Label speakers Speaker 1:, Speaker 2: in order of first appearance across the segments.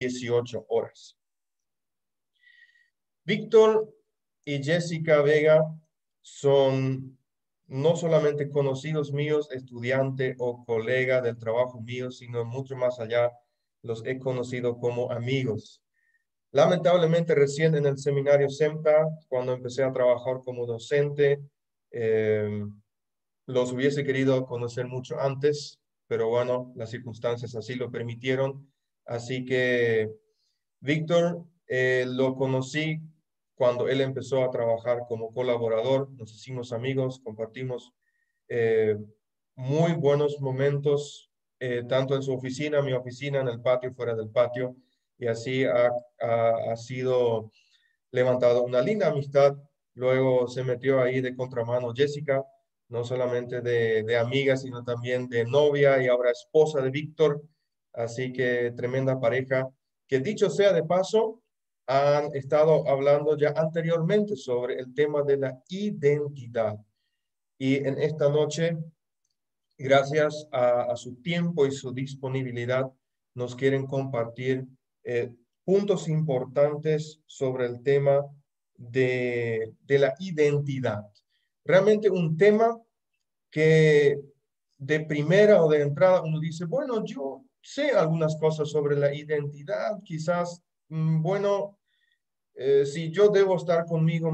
Speaker 1: 18 horas. Víctor y Jessica Vega son no solamente conocidos míos, estudiante o colega del trabajo mío, sino mucho más allá, los he conocido como amigos. Lamentablemente, recién en el seminario SEMTA, cuando empecé a trabajar como docente, eh, los hubiese querido conocer mucho antes, pero bueno, las circunstancias así lo permitieron. Así que Víctor eh, lo conocí cuando él empezó a trabajar como colaborador, nos hicimos amigos, compartimos eh, muy buenos momentos, eh, tanto en su oficina, mi oficina, en el patio, fuera del patio, y así ha, sido levantado una linda amistad. Luego se metió ahí de contramano Jessica, no solamente de amiga, sino también de novia y ahora esposa de Víctor. Así que tremenda pareja. Que dicho sea de paso, han estado hablando ya anteriormente sobre el tema de la identidad. Y en esta noche, gracias a, su tiempo y su disponibilidad, nos quieren compartir eh, puntos importantes sobre el tema de, de la identidad. Realmente un tema que de primera o de entrada uno dice, bueno, yo sé algunas cosas sobre la identidad, quizás, mm, bueno, eh, si yo debo estar conmigo,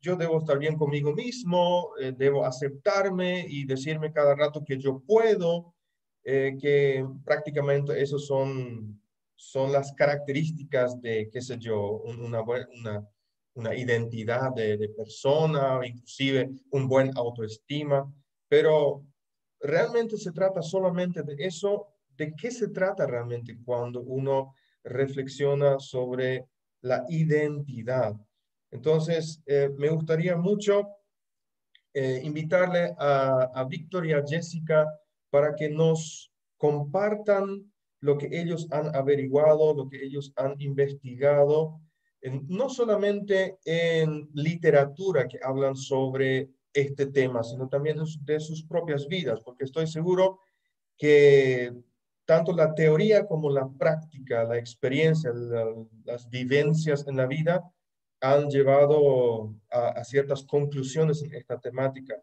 Speaker 1: yo debo estar bien conmigo mismo, eh, debo aceptarme y decirme cada rato que yo puedo, eh, que prácticamente esos son, son las características de, qué sé yo, una, una, una identidad de, de persona, inclusive un buen autoestima, pero realmente se trata solamente de eso, de qué se trata realmente cuando uno reflexiona sobre la identidad. Entonces, eh, me gustaría mucho eh, invitarle a, a Víctor y a Jessica para que nos compartan lo que ellos han averiguado, lo que ellos han investigado, no solamente en literatura que hablan sobre este tema, sino también de sus propias vidas, porque estoy seguro que tanto la teoría como la práctica, la experiencia, las vivencias en la vida han llevado a, ciertas conclusiones en esta temática.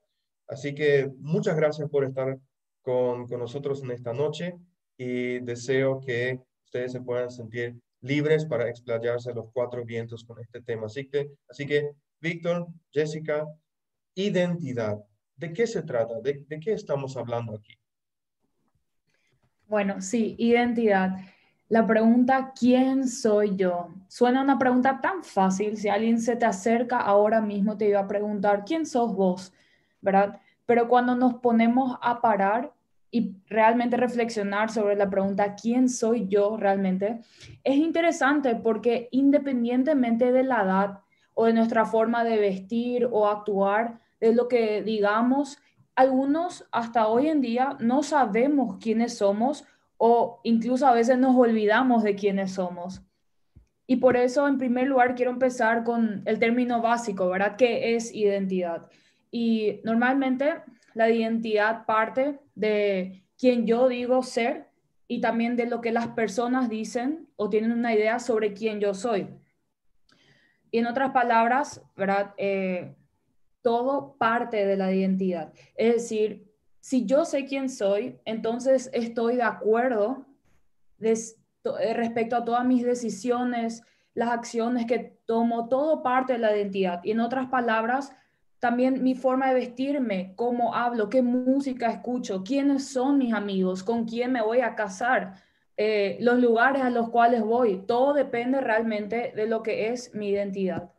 Speaker 1: Así que muchas gracias por estar con, con nosotros en esta noche y deseo que ustedes se puedan sentir libres para explayarse los cuatro vientos con este tema. Así que, así que Víctor, Jessica, identidad. ¿De qué se trata? ¿De, de qué estamos hablando aquí?
Speaker 2: Bueno, sí, identidad. La pregunta, ¿quién soy yo? Suena una pregunta tan fácil. Si alguien se te acerca ahora mismo, te iba a preguntar, ¿quién sos vos? ¿Verdad? Pero cuando nos ponemos a parar y realmente reflexionar sobre la pregunta, ¿quién soy yo realmente? Es interesante porque independientemente de la edad o de nuestra forma de vestir o actuar, de lo que digamos, algunos hasta hoy en día no sabemos quiénes somos o incluso a veces nos olvidamos de quiénes somos. Y por eso, en primer lugar, quiero empezar con el término básico, ¿verdad? ¿Qué es identidad? Y normalmente la identidad parte de quien yo digo ser y también de lo que las personas dicen o tienen una idea sobre quién yo soy. Y en otras palabras, ¿verdad? Eh, todo parte de la identidad. Es decir, si yo sé quién soy, entonces estoy de acuerdo eh, respecto a todas mis decisiones, las acciones que tomo, todo parte de la identidad. Y en otras palabras, también mi forma de vestirme, cómo hablo, qué música escucho, quiénes son mis amigos, con quién me voy a casar, eh, los lugares a los cuales voy, todo depende realmente de lo que es mi identidad.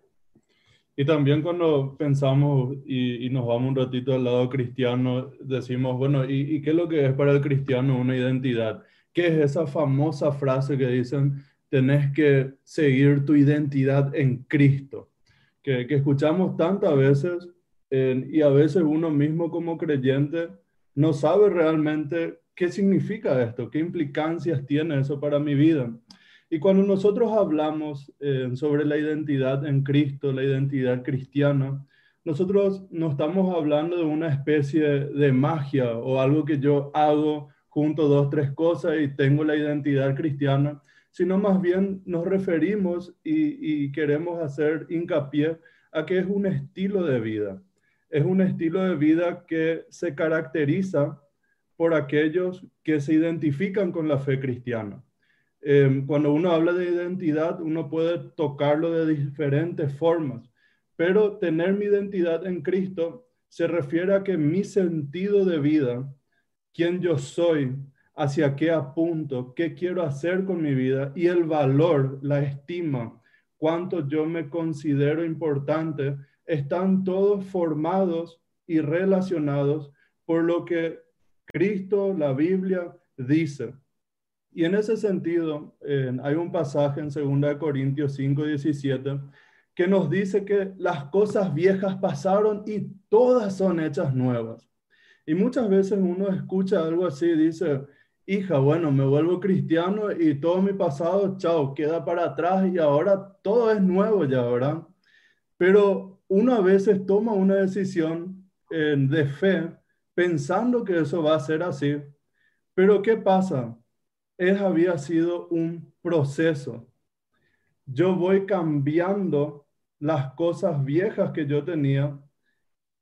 Speaker 3: Y también cuando pensamos y, nos vamos un ratito al lado cristiano, decimos, bueno, ¿y, qué es lo que es para el cristiano una identidad? ¿Qué es esa famosa frase que dicen, tenés que seguir tu identidad en Cristo? Que, que escuchamos tantas veces y a veces uno mismo como creyente no sabe realmente qué significa esto, qué implicancias tiene eso para mi vida. Y cuando nosotros hablamos eh, sobre la identidad en Cristo, la identidad cristiana, nosotros no estamos hablando de una especie de magia o algo que yo hago junto dos, tres cosas y tengo la identidad cristiana, sino más bien nos referimos y, queremos hacer hincapié a que es un estilo de vida. Es un estilo de vida que se caracteriza por aquellos que se identifican con la fe cristiana. Em, cuando uno habla de identidad, uno puede tocarlo de diferentes formas, pero tener mi identidad en Cristo se refiere a que mi sentido de vida, quién yo soy, hacia qué apunto, qué quiero hacer con mi vida y el valor, la estima, cuánto yo me considero importante, están todos formados y relacionados por lo que Cristo, la Biblia, dice. Y en ese sentido, hay un pasaje en 2 Corintios 5, 17 que nos dice que las cosas viejas pasaron y todas son hechas nuevas. Y muchas veces uno escucha algo así, dice, hija, bueno, me vuelvo cristiano y todo mi pasado, chao, queda para atrás y ahora todo es nuevo ya, ¿verdad? Pero uno a veces toma una decisión eh, de fe pensando que eso va a ser así. Pero ¿qué pasa? Es había sido un proceso. Yo voy cambiando las cosas viejas que yo tenía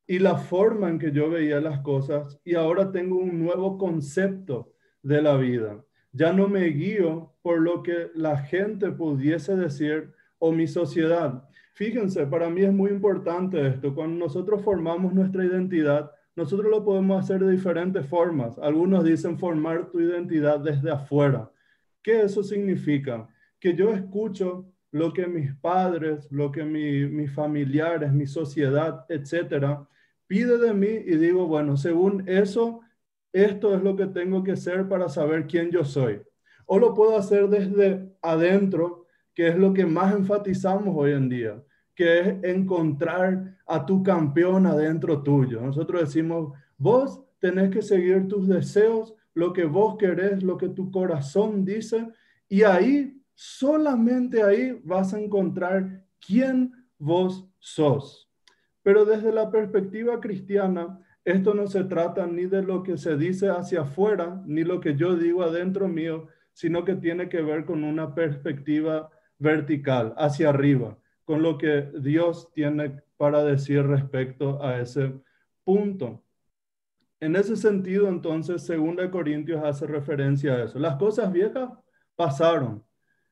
Speaker 3: y la forma en que yo veía las cosas y ahora tengo un nuevo concepto de la vida. Ya no me guío por lo que la gente pudiese decir o mi sociedad. Fíjense, para mí es muy importante esto. Cuando nosotros formamos nuestra identidad, nosotros lo podemos hacer de diferentes formas. Algunos dicen formar tu identidad desde afuera. ¿Qué eso significa? Que yo escucho lo que mis padres, lo que mis familiares, mi sociedad, etcétera, pide de mí y digo, bueno, según eso, esto es lo que tengo que ser para saber quién yo soy. O lo puedo hacer desde adentro, que es lo que más enfatizamos hoy en día, que es encontrar a tu campeón adentro tuyo. Nosotros decimos, vos tenés que seguir tus deseos, lo que vos querés, lo que tu corazón dice, y ahí, solamente ahí vas a encontrar quién vos sos. Pero desde la perspectiva cristiana, esto no se trata ni de lo que se dice hacia afuera, ni lo que yo digo adentro mío, sino que tiene que ver con una perspectiva vertical, hacia arriba, con lo que Dios tiene para decir respecto a ese punto. En ese sentido, entonces, 2 Corintios hace referencia a eso. Las cosas viejas pasaron.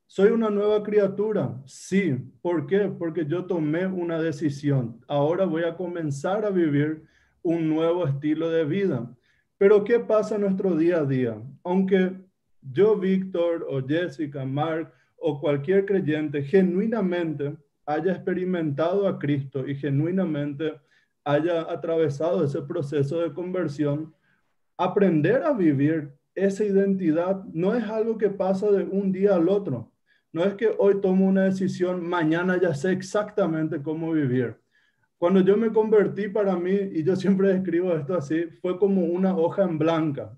Speaker 3: ¿Soy una nueva criatura? Sí. ¿Por qué? Porque yo tomé una decisión. Ahora voy a comenzar a vivir un nuevo estilo de vida. Pero ¿qué pasa en nuestro día a día? Aunque yo, Víctor, o Jessica, Mark, o cualquier creyente genuinamente haya experimentado a Cristo y genuinamente haya atravesado ese proceso de conversión, aprender a vivir esa identidad no es algo que pasa de un día al otro. No es que hoy tomo una decisión, mañana ya sé exactamente cómo vivir. Cuando yo me convertí para mí, y yo siempre describo esto así, fue como una hoja en blanca.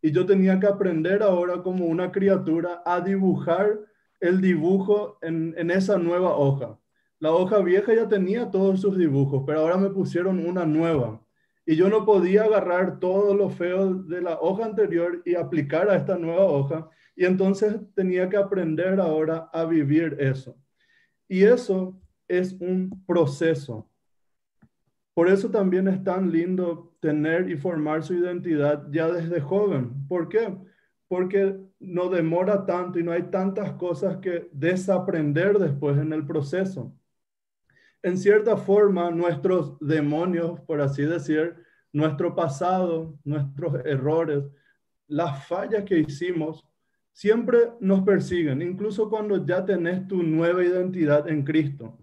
Speaker 3: Y yo tenía que aprender ahora como una criatura a dibujar el dibujo en, en esa nueva hoja. La hoja vieja ya tenía todos sus dibujos, pero ahora me pusieron una nueva. Y yo no podía agarrar todo lo feo de la hoja anterior y aplicar a esta nueva hoja. Y entonces tenía que aprender ahora a vivir eso. Y eso es un proceso. Por eso también es tan lindo tener y formar su identidad ya desde joven. ¿Por qué? Porque no demora tanto y no hay tantas cosas que desaprender después en el proceso. En cierta forma, nuestros demonios, por así decir, nuestro pasado, nuestros errores, las fallas que hicimos, siempre nos persiguen, incluso cuando ya tenés tu nueva identidad en Cristo.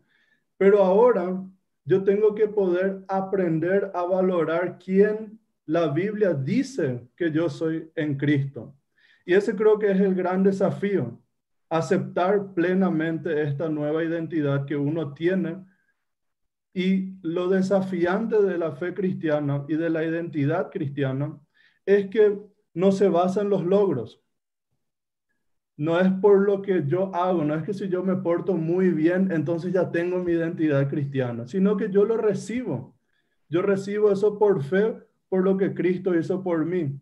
Speaker 3: Pero ahora yo tengo que poder aprender a valorar quién la Biblia dice que yo soy en Cristo. Y ese creo que es el gran desafío, aceptar plenamente esta nueva identidad que uno tiene. Y lo desafiante de la fe cristiana y de la identidad cristiana es que no se basa en los logros, no es por lo que yo hago, no es que si yo me porto muy bien, entonces ya tengo mi identidad cristiana, sino que yo lo recibo. Yo recibo eso por fe, por lo que Cristo hizo por mí.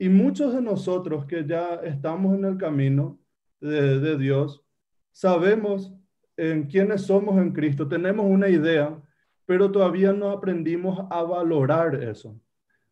Speaker 3: Y muchos de nosotros que ya estamos en el camino, de, Dios, sabemos en quiénes somos en Cristo, tenemos una idea, pero todavía no aprendimos a valorar eso.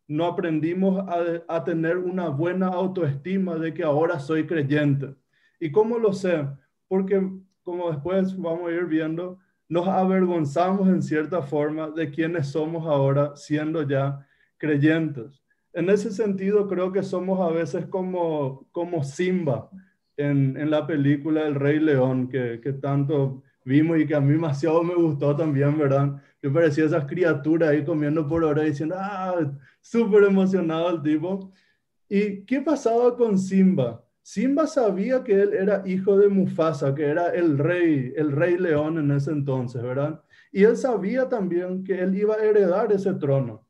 Speaker 3: No aprendimos a, a tener una buena autoestima de que ahora soy creyente. ¿Y cómo lo sé? Porque como después vamos a ir viendo, nos avergonzamos en cierta forma de quienes somos ahora siendo ya creyentes. En ese sentido, creo que somos a veces como, como Simba en, en la película El Rey León, que, que, tanto vimos y que a mí demasiado me gustó también, ¿verdad? Que parecía esas criaturas ahí comiendo por hora diciendo, ah, súper emocionado el tipo. ¿Y qué pasaba con Simba? Simba sabía que él era hijo de Mufasa, que era el rey, el rey león en ese entonces, ¿verdad? Y él sabía también que él iba a heredar ese trono.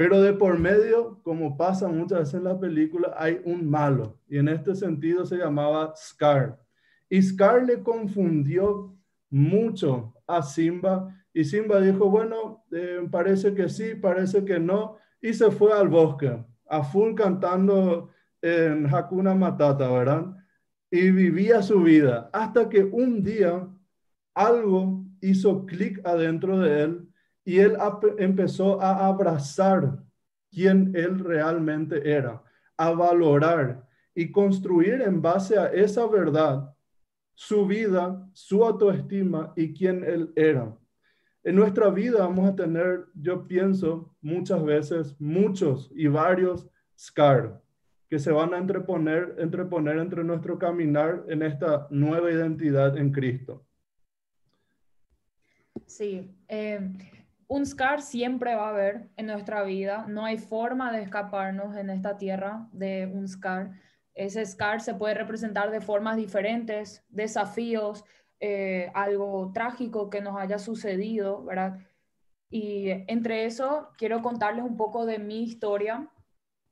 Speaker 3: Pero de por medio, como pasa muchas veces en la película, hay un malo. Y en este sentido se llamaba Scar. Y Scar le confundió mucho a Simba. Y Simba dijo, bueno, eh, parece que sí, parece que no. Y se fue al bosque, a full cantando en Hakuna Matata, ¿verdad? Y vivía su vida hasta que un día algo hizo clic adentro de él y él empezó a abrazar quién él realmente era, a valorar y construir en base a esa verdad su vida, su autoestima y quién él era. En nuestra vida vamos a tener, yo pienso, muchas veces, muchos y varios scar que se van a entreponer, entreponer entre nuestro caminar en esta nueva identidad en Cristo.
Speaker 2: Sí, eh, un scar siempre va a haber en nuestra vida. No hay forma de escaparnos en esta tierra de un scar. Ese scar se puede representar de formas diferentes, desafíos, eh, algo trágico que nos haya sucedido, ¿verdad? Y entre eso, quiero contarles un poco de mi historia.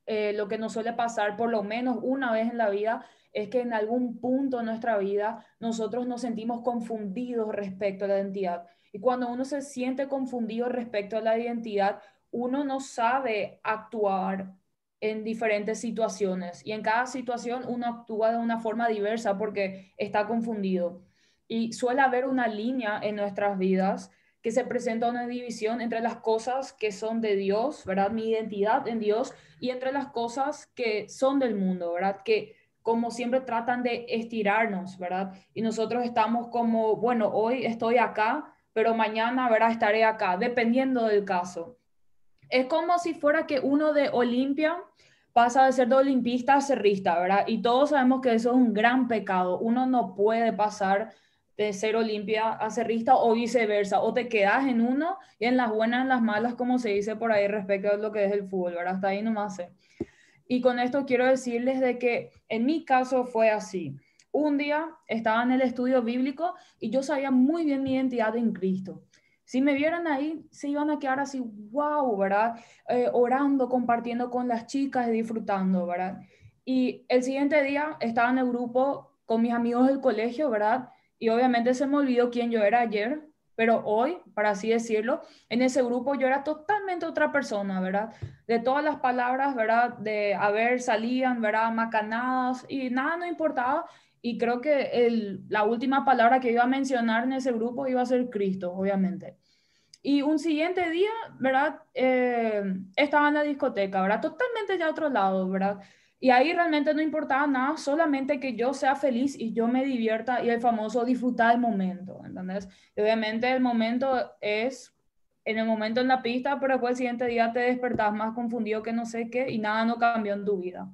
Speaker 2: Eh, lo que nos suele pasar por lo menos una vez en la vida es que en algún punto de nuestra vida nosotros nos sentimos confundidos respecto a la identidad y cuando uno se siente confundido respecto a la identidad, uno no sabe actuar en diferentes situaciones y en cada situación uno actúa de una forma diversa porque está confundido. Y suele haber una línea en nuestras vidas que se presenta una división entre las cosas que son de Dios, ¿verdad? Mi identidad en Dios y entre las cosas que son del mundo, ¿verdad? Que como siempre tratan de estirarnos, ¿verdad? Y nosotros estamos como, bueno, hoy estoy acá, pero mañana, verá, estaré acá, dependiendo del caso. Es como si fuera que uno de Olimpia pasa de ser de olimpista a cerrista, ¿verdad? Y todos sabemos que eso es un gran pecado. Uno no puede pasar de ser olimpia a cerrista o viceversa, o te quedas en uno y en las buenas, en las malas, como se dice por ahí respecto a lo que es el fútbol, ¿verdad? Hasta ahí nomás sé. Y con esto quiero decirles de que en mi caso fue así. Un día estaba en el estudio bíblico y yo sabía muy bien mi identidad en Cristo. Si me vieran ahí, se iban a quedar así, wow, ¿verdad? Eh, orando, compartiendo con las chicas y disfrutando, ¿verdad? Y el siguiente día estaba en el grupo con mis amigos del colegio, ¿verdad? Y obviamente se me olvidó quién yo era ayer, pero hoy, para así decirlo, en ese grupo yo era totalmente otra persona, ¿verdad? De todas las palabras, ¿verdad? De haber salían, ¿verdad? Macanadas y nada no importaba y creo que el, la última palabra que iba a mencionar en ese grupo iba a ser Cristo, obviamente. Y un siguiente día, ¿verdad? Eh, estaba en la discoteca, ¿verdad? Totalmente ya a otro lado, ¿verdad? Y ahí realmente no importaba nada, solamente que yo sea feliz y yo me divierta y el famoso disfrutar el momento, ¿entendés? Y obviamente el momento es en el momento en la pista, pero después el siguiente día te despertás más confundido que no sé qué y nada no cambió en tu vida.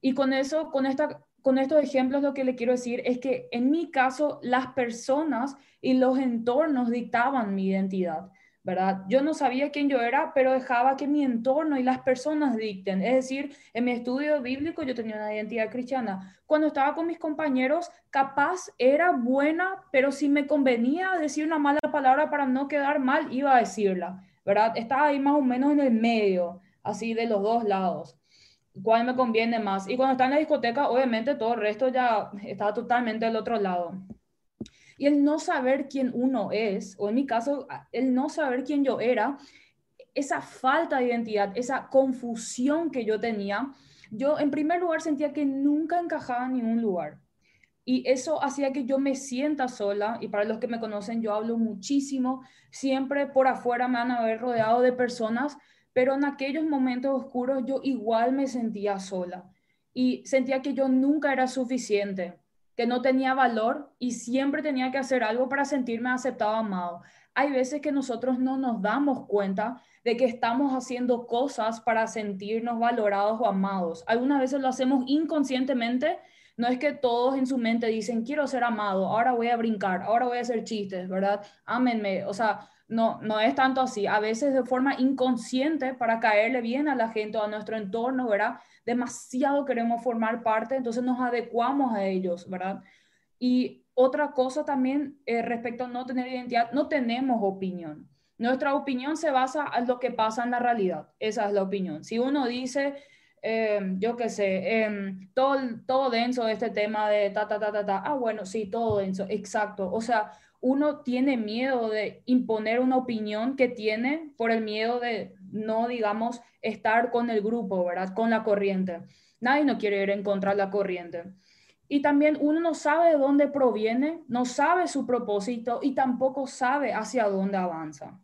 Speaker 2: Y con eso, con esta con estos ejemplos lo que le quiero decir es que en mi caso las personas y los entornos dictaban mi identidad, ¿verdad? Yo no sabía quién yo era, pero dejaba que mi entorno y las personas dicten. Es decir, en mi estudio bíblico yo tenía una identidad cristiana. Cuando estaba con mis compañeros, capaz era buena, pero si me convenía decir una mala palabra para no quedar mal, iba a decirla, ¿verdad? Estaba ahí más o menos en el medio, así de los dos lados cuál me conviene más. Y cuando está en la discoteca, obviamente todo el resto ya está totalmente del otro lado. Y el no saber quién uno es, o en mi caso, el no saber quién yo era, esa falta de identidad, esa confusión que yo tenía, yo en primer lugar sentía que nunca encajaba en ningún lugar. Y eso hacía que yo me sienta sola, y para los que me conocen, yo hablo muchísimo, siempre por afuera me van a ver rodeado de personas, pero en aquellos momentos oscuros yo igual me sentía sola y sentía que yo nunca era suficiente, que no tenía valor y siempre tenía que hacer algo para sentirme aceptado, amado. Hay veces que nosotros no nos damos cuenta de que estamos haciendo cosas para sentirnos valorados o amados. Algunas veces lo hacemos inconscientemente no es que todos en su mente dicen, quiero ser amado, ahora voy a brincar, ahora voy a hacer chistes, ¿verdad? Ámenme. O sea, no, no es tanto así. A veces de forma inconsciente para caerle bien a la gente o a nuestro entorno, ¿verdad? Demasiado queremos formar parte, entonces nos adecuamos a ellos, ¿verdad? Y otra cosa también eh, respecto a no tener identidad, no tenemos opinión. Nuestra opinión se basa en lo que pasa en la realidad. Esa es la opinión. Si uno dice, Em, yo qué sé, em, todo, todo denso este tema de ta, ta, ta, ta, ta. Ah, bueno, sí, todo denso, exacto. O sea, uno tiene miedo de imponer una opinión que tiene por el miedo de no, digamos, estar con el grupo, ¿verdad? Con la corriente. Nadie no quiere ir en contra de la corriente. Y también uno no sabe de dónde proviene, no sabe su propósito y tampoco sabe hacia dónde avanza.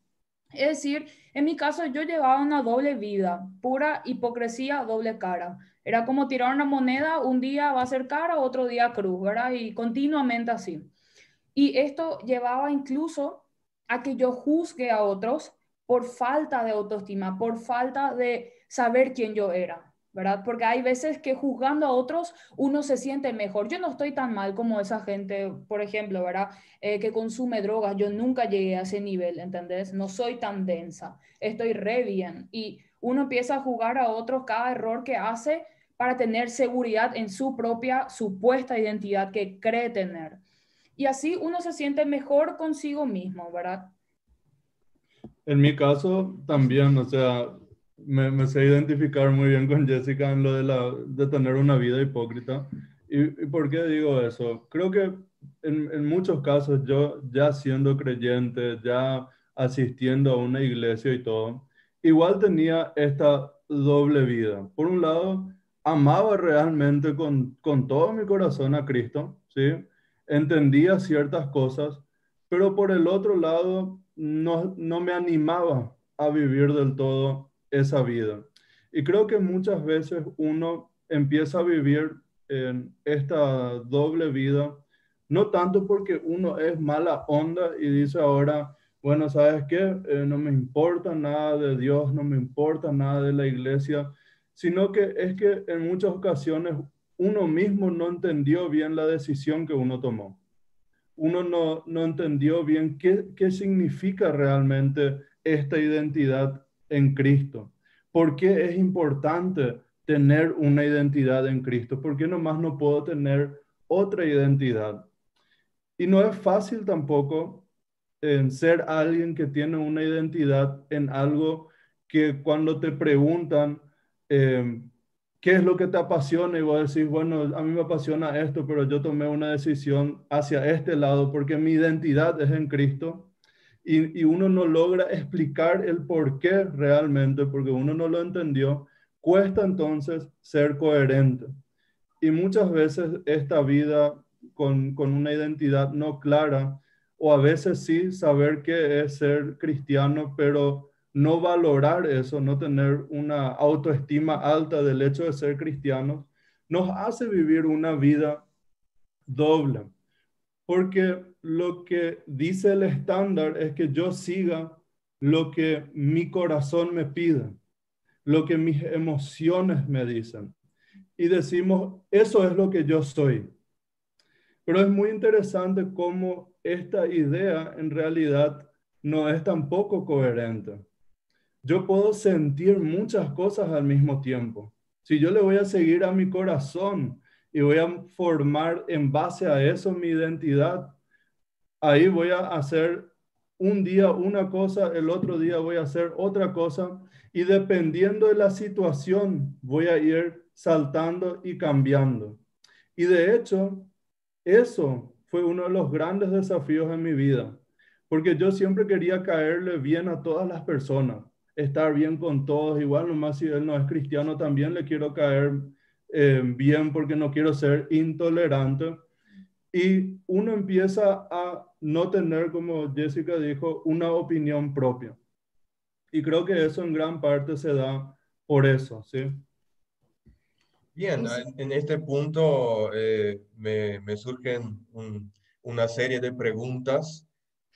Speaker 2: Es decir, en mi caso yo llevaba una doble vida, pura hipocresía, doble cara. Era como tirar una moneda, un día va a ser cara, otro día cruz, ¿verdad? Y continuamente así. Y esto llevaba incluso a que yo juzgue a otros por falta de autoestima, por falta de saber quién yo era. ¿verdad? Porque hay veces que juzgando a otros uno se siente mejor. Yo no estoy tan mal como esa gente, por ejemplo, ¿verdad? Eh, que consume drogas. Yo nunca llegué a ese nivel, ¿entendés? No soy tan densa. Estoy re bien. Y uno empieza a jugar a otros cada error que hace para tener seguridad en su propia supuesta identidad que cree tener. Y así uno se siente mejor consigo mismo, ¿verdad?
Speaker 3: En mi caso también, o sea, me, me, sé identificar muy bien con Jessica en lo de, la, de tener una vida hipócrita. ¿Y, ¿Y, por qué digo eso? Creo que en, en, muchos casos yo ya siendo creyente, ya asistiendo a una iglesia y todo, igual tenía esta doble vida. Por un lado, amaba realmente con, con todo mi corazón a Cristo, ¿sí? Entendía ciertas cosas, pero por el otro lado no, no me animaba a vivir del todo esa vida. Y creo que muchas veces uno empieza a vivir en esta doble vida, no tanto porque uno es mala onda y dice ahora, bueno, ¿sabes qué? Eh, no me importa nada de Dios, no me importa nada de la iglesia, sino que es que en muchas ocasiones uno mismo no entendió bien la decisión que uno tomó. Uno no, no entendió bien qué, qué significa realmente esta identidad en Cristo. ¿Por qué es importante tener una identidad en Cristo? ¿Por qué nomás no puedo tener otra identidad? Y no es fácil tampoco en ser alguien que tiene una identidad en algo que cuando te preguntan em, qué es lo que te apasiona y vos decís, bueno, a mí me apasiona esto, pero yo tomé una decisión hacia este lado porque mi identidad es en Cristo y, uno no logra explicar el por qué realmente, porque uno no lo entendió, cuesta entonces ser coherente. Y muchas veces esta vida con, con una identidad no clara, o a veces sí saber qué es ser cristiano, pero no valorar eso, no tener una autoestima alta del hecho de ser cristianos, nos hace vivir una vida doble. Porque lo que dice el estándar es que yo siga lo que mi corazón me pide, lo que mis emociones me dicen. Y decimos, eso es lo que yo soy. Pero es muy interesante cómo esta idea en realidad no es tampoco coherente. Yo puedo sentir muchas cosas al mismo tiempo. Si yo le voy a seguir a mi corazón y voy a formar en base a eso mi identidad, ahí voy a hacer un día una cosa, el otro día voy a hacer otra cosa y dependiendo de la situación voy a ir saltando y cambiando. Y de hecho, eso fue uno de los grandes desafíos en mi vida, porque yo siempre quería caerle bien a todas las personas, estar bien con todos, igual nomás si él no es cristiano, también le quiero caer eh, bien porque no quiero ser intolerante. y uno empieza a no tener, como Jessica dijo, una opinión propia. Y creo que eso en gran parte se da por eso, ¿sí?
Speaker 1: Bien, en este punto eh, me, me, surgen una serie de preguntas,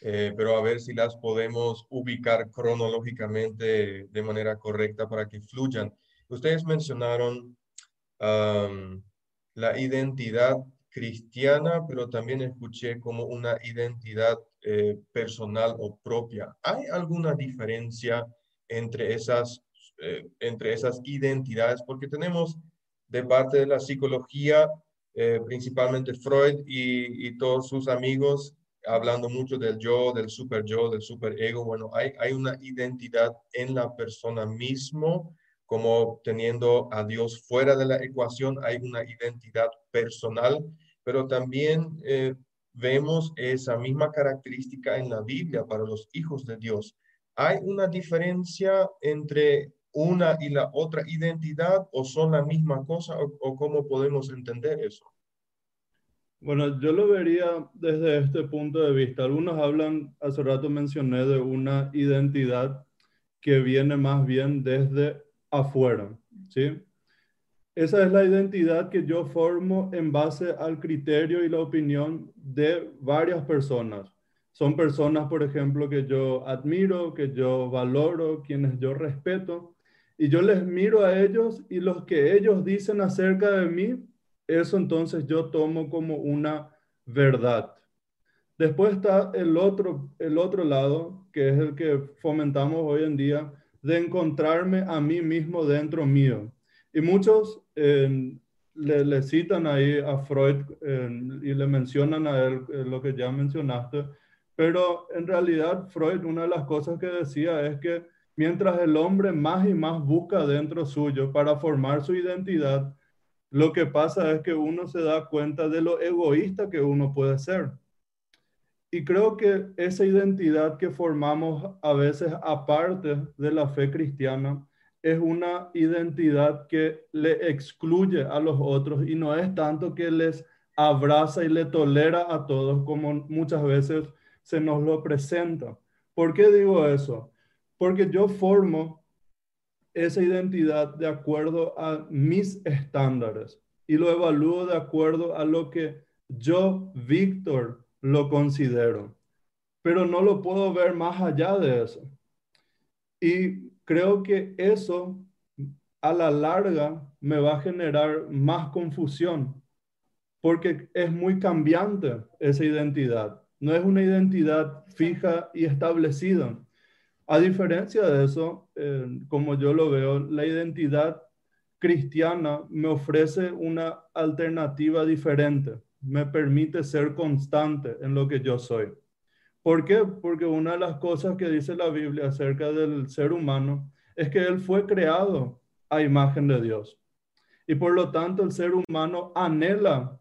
Speaker 1: eh, pero a ver si las podemos ubicar cronológicamente de manera correcta para que fluyan. Ustedes mencionaron la identidad cristiana, pero también escuché como una identidad eh, personal o propia. ¿Hay alguna diferencia entre esas, eh, entre esas identidades? Porque tenemos de parte de la psicología, eh, principalmente Freud y, y, todos sus amigos, hablando mucho del yo, del super yo, del super ego. Bueno, hay, hay una identidad en la persona mismo como teniendo a Dios fuera de la ecuación, hay una identidad personal, pero también eh, vemos esa misma característica en la Biblia para los hijos de Dios. ¿Hay una diferencia entre una y la otra identidad o son la misma cosa o, cómo podemos entender eso?
Speaker 3: Bueno, yo lo vería desde este punto de vista. Algunos hablan, hace rato mencioné, de una identidad que viene más bien desde afuera, ¿sí? Esa es la identidad que yo formo en base al criterio y la opinión de varias personas. Son personas, por ejemplo, que yo admiro, que yo valoro, quienes yo respeto, y yo les miro a ellos y los que ellos dicen acerca de mí, eso entonces yo tomo como una verdad. Después está el otro, el otro lado, que es el que fomentamos hoy en día, de encontrarme a mí mismo dentro mío. Y muchos le, le, citan ahí a Freud y le mencionan a él eh, lo que ya mencionaste, pero en realidad Freud una de las cosas que decía es que mientras el hombre más y más busca dentro suyo para formar su identidad, lo que pasa es que uno se da cuenta de lo egoísta que uno puede ser. Y creo que esa identidad que formamos a veces aparte de la fe cristiana es una identidad que le excluye a los otros y no es tanto que les abraza y le tolera a todos como muchas veces se nos lo presenta. ¿Por qué digo eso? Porque yo formo esa identidad de acuerdo a mis estándares y lo evalúo de acuerdo a lo que yo, Víctor, lo considero, pero no lo puedo ver más allá de eso. Y creo que eso a la larga me va a generar más confusión, porque es muy cambiante esa identidad. No es una identidad fija y establecida. A diferencia de eso, eh, como yo lo veo, la identidad cristiana me ofrece una alternativa diferente me permite ser constante en lo que yo soy. ¿Por qué? Porque una de las cosas que dice la Biblia acerca del ser humano es que él fue creado a imagen de Dios. Y por lo tanto el ser humano anhela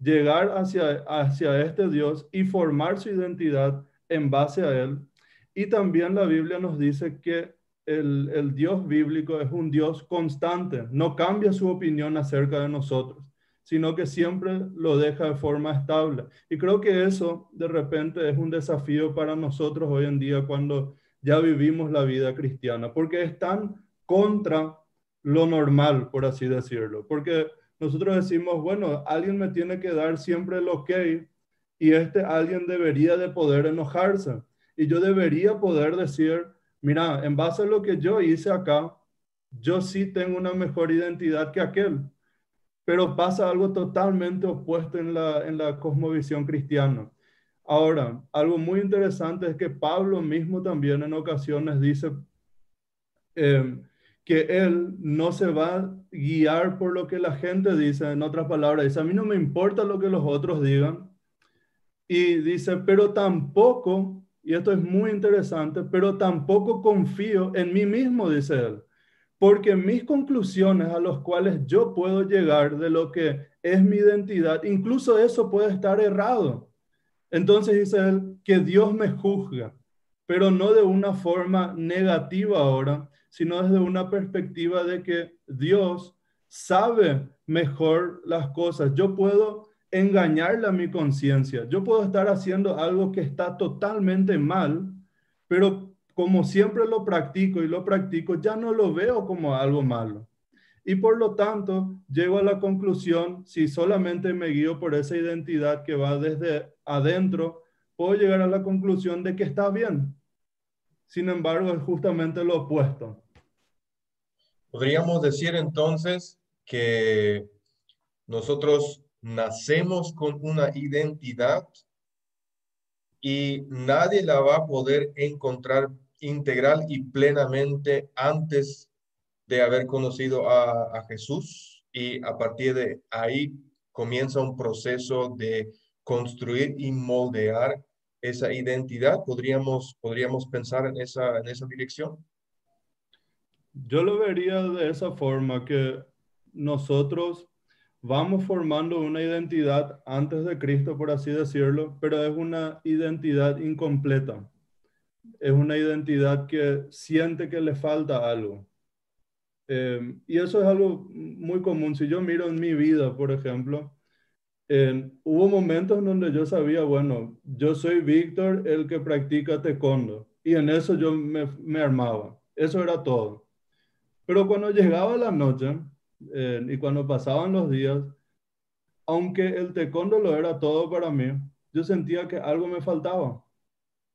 Speaker 3: llegar hacia, hacia este Dios y formar su identidad en base a él. Y también la Biblia nos dice que el, el Dios bíblico es un Dios constante, no cambia su opinión acerca de nosotros sino que siempre lo deja de forma estable. Y creo que eso de repente es un desafío para nosotros hoy en día cuando ya vivimos la vida cristiana, porque es tan contra lo normal, por así decirlo. Porque nosotros decimos, bueno, alguien me tiene que dar siempre el ok y este alguien debería de poder enojarse. Y yo debería poder decir, mira, en base a lo que yo hice acá, yo sí tengo una mejor identidad que aquel pero pasa algo totalmente opuesto en la, en la cosmovisión cristiana. Ahora, algo muy interesante es que Pablo mismo también en ocasiones dice em, que él no se va a guiar por lo que la gente dice, en otras palabras, dice, a mí no me importa lo que los otros digan. Y dice, pero tampoco, y esto es muy interesante, pero tampoco confío en mí mismo, dice él porque mis conclusiones a las cuales yo puedo llegar de lo que es mi identidad, incluso eso puede estar errado. Entonces dice él que Dios me juzga, pero no de una forma negativa ahora, sino desde una perspectiva de que Dios sabe mejor las cosas. Yo puedo engañarle a mi conciencia. Yo puedo estar haciendo algo que está totalmente mal, pero como siempre lo practico y lo practico, ya no lo veo como algo malo. Y por lo tanto, llego a la conclusión, si solamente me guío por esa identidad que va desde adentro, puedo llegar a la conclusión de que está bien. Sin embargo, es justamente lo opuesto.
Speaker 1: Podríamos decir entonces que nosotros nacemos con una identidad y nadie la va a poder encontrar integral y plenamente antes de haber conocido a, Jesús y a partir de ahí comienza un proceso de construir y moldear esa identidad. ¿Podríamos, podríamos pensar en esa, en esa dirección?
Speaker 3: Yo lo vería de esa forma, que nosotros vamos formando una identidad antes de Cristo, por así decirlo, pero es una identidad incompleta. Es una identidad que siente que le falta algo. Em, y eso es algo muy común. Si yo miro en mi vida, por ejemplo, hubo momentos en donde yo sabía, bueno, yo soy Víctor, el que practica taekwondo. Y en eso yo me armaba. Eso era todo. Pero cuando llegaba la noche, eh, y cuando pasaban los días, aunque el taekwondo lo era todo para mí, yo sentía que algo me faltaba,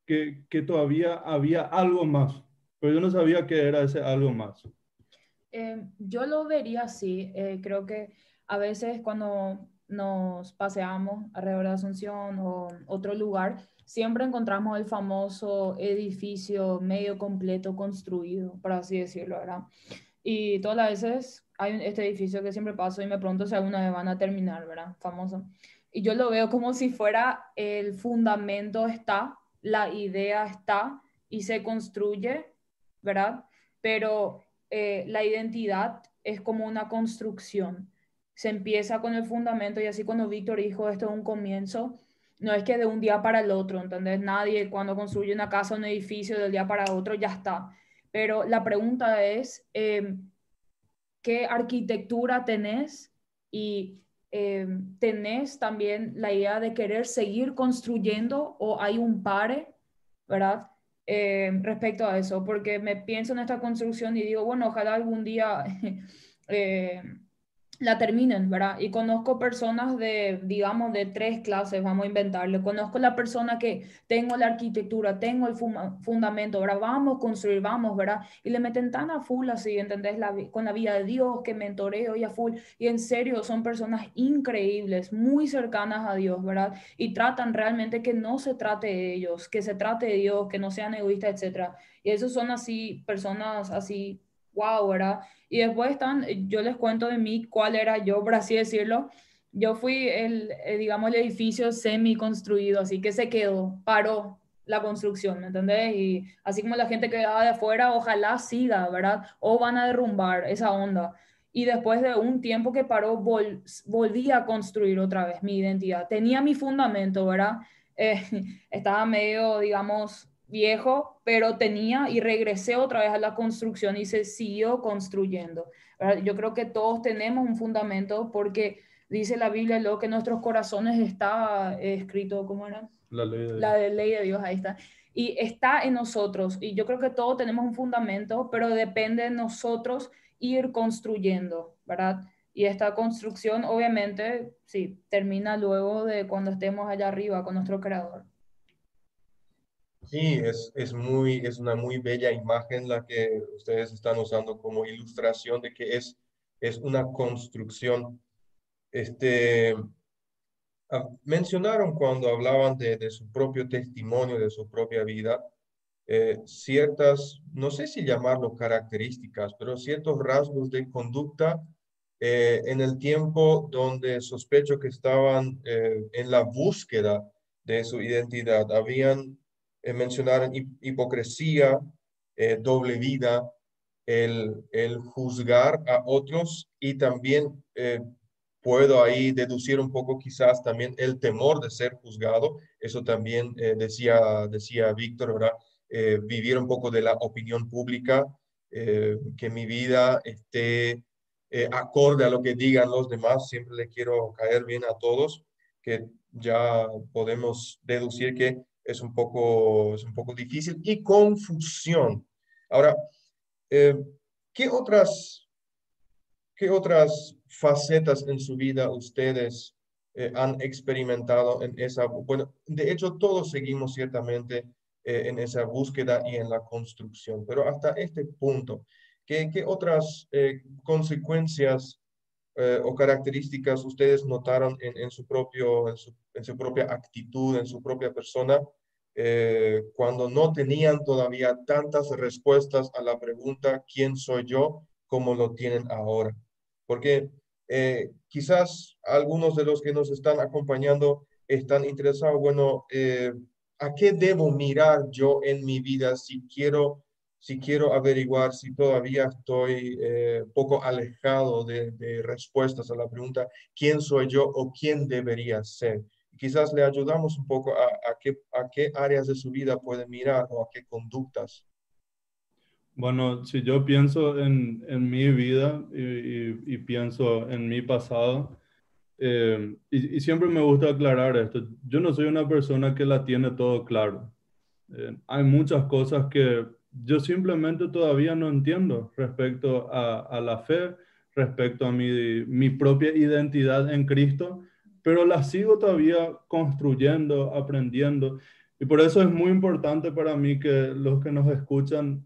Speaker 3: que, que todavía había algo más, pero yo no sabía qué era ese algo más.
Speaker 2: Eh, yo lo vería así, eh, creo que a veces cuando nos paseamos alrededor de Asunción o otro lugar, siempre encontramos el famoso edificio medio completo construido, por así decirlo, ¿verdad? Y todas las veces hay este edificio que siempre paso y me pregunto si alguna vez van a terminar, ¿verdad? Famoso. Y yo lo veo como si fuera el fundamento está, la idea está y se construye, ¿verdad? Pero eh, la identidad es como una construcción. Se empieza con el fundamento y así cuando Víctor dijo esto es un comienzo, no es que de un día para el otro, ¿entendés? Nadie cuando construye una casa, un edificio, del día para otro ya está pero la pregunta es, em, ¿qué arquitectura tenés? Y em, tenés también la idea de querer seguir construyendo o hay un pare, ¿verdad? Em, respecto a eso, porque me pienso en esta construcción y digo, bueno, ojalá algún día la terminen, ¿verdad? Y conozco personas de, digamos, de tres clases, vamos a inventarle. Conozco la persona que tengo la arquitectura, tengo el fundamento, ¿verdad? Vamos a construir, vamos, ¿verdad? Y le meten tan a full así, ¿entendés? La, con la vida de Dios, que mentoreo y a full. Y en serio, son personas increíbles, muy cercanas a Dios, ¿verdad? Y tratan realmente que no se trate de ellos, que se trate de Dios, que no sean egoístas, etcétera. Y esos son así, personas así wow, ¿verdad? Y después están, yo les cuento de mí cuál era yo, por así decirlo. Yo fui el, eh, digamos, el edificio semi construido, así que se quedó, paró la construcción, ¿me entendés? Y así como la gente que va de afuera, ojalá siga, ¿verdad? O van a derrumbar esa onda. Y después de un tiempo que paró, volví a construir otra vez mi identidad. Tenía mi fundamento, ¿verdad? Eh, estaba medio, digamos, viejo, pero tenía y regresé otra vez a la construcción y se siguió construyendo. Yo creo que todos tenemos un fundamento porque dice la Biblia lo que en nuestros corazones está escrito, ¿cómo era?
Speaker 3: La ley de,
Speaker 2: la ley de Dios, ahí está. Y está en nosotros. Y yo creo que todos tenemos un fundamento, pero depende de nosotros ir construyendo, ¿verdad? Y esta construcción, obviamente, sí, termina luego de cuando estemos allá arriba con nuestro creador.
Speaker 1: Sí, es, es, muy, es una muy bella imagen la que ustedes están usando como ilustración de que es, es una construcción. Este, ah, mencionaron cuando hablaban de, de, su propio testimonio, de su propia vida, eh, ciertas, no sé si llamarlo características, pero ciertos rasgos de conducta eh, en el tiempo donde sospecho que estaban eh, en la búsqueda de su identidad. Habían eh, hipocresía, eh, doble vida, el, el, juzgar a otros y también eh, puedo ahí deducir un poco quizás también el temor de ser juzgado. Eso también decía, decía Víctor, ¿verdad? vivir un poco de la opinión pública, que mi vida esté acorde a lo que digan los demás. Siempre le quiero caer bien a todos. que ya podemos deducir que es un poco, es un poco difícil y confusión. Ahora, eh, ¿qué otras, qué otras facetas en su vida ustedes eh, han experimentado en esa, bueno, de hecho todos seguimos ciertamente eh, en esa búsqueda y en la construcción, pero hasta este punto, ¿qué, qué otras consecuencias o características ustedes notaron en, en su propio, en su, en su, propia actitud, en su propia persona, eh, cuando no tenían todavía tantas respuestas a la pregunta ¿quién soy yo? como lo tienen ahora. Porque eh, quizás algunos de los que nos están acompañando están interesados, bueno, eh, ¿a qué debo mirar yo en mi vida si quiero, si quiero averiguar si todavía estoy poco alejado de, de respuestas a la pregunta ¿quién soy yo o quién debería ser? quizás le ayudamos un poco a, a, qué, a qué áreas de su vida puede mirar o a qué conductas.
Speaker 3: Bueno, si yo pienso en, en mi vida y, y, pienso en mi pasado, eh, y, y, siempre me gusta aclarar esto, yo no soy una persona que la tiene todo claro. Eh, hay muchas cosas que yo simplemente todavía no entiendo respecto a, la fe, respecto a mi, mi propia identidad en Cristo pero la sigo todavía construyendo, aprendiendo. Y por eso es muy importante para mí que los que nos escuchan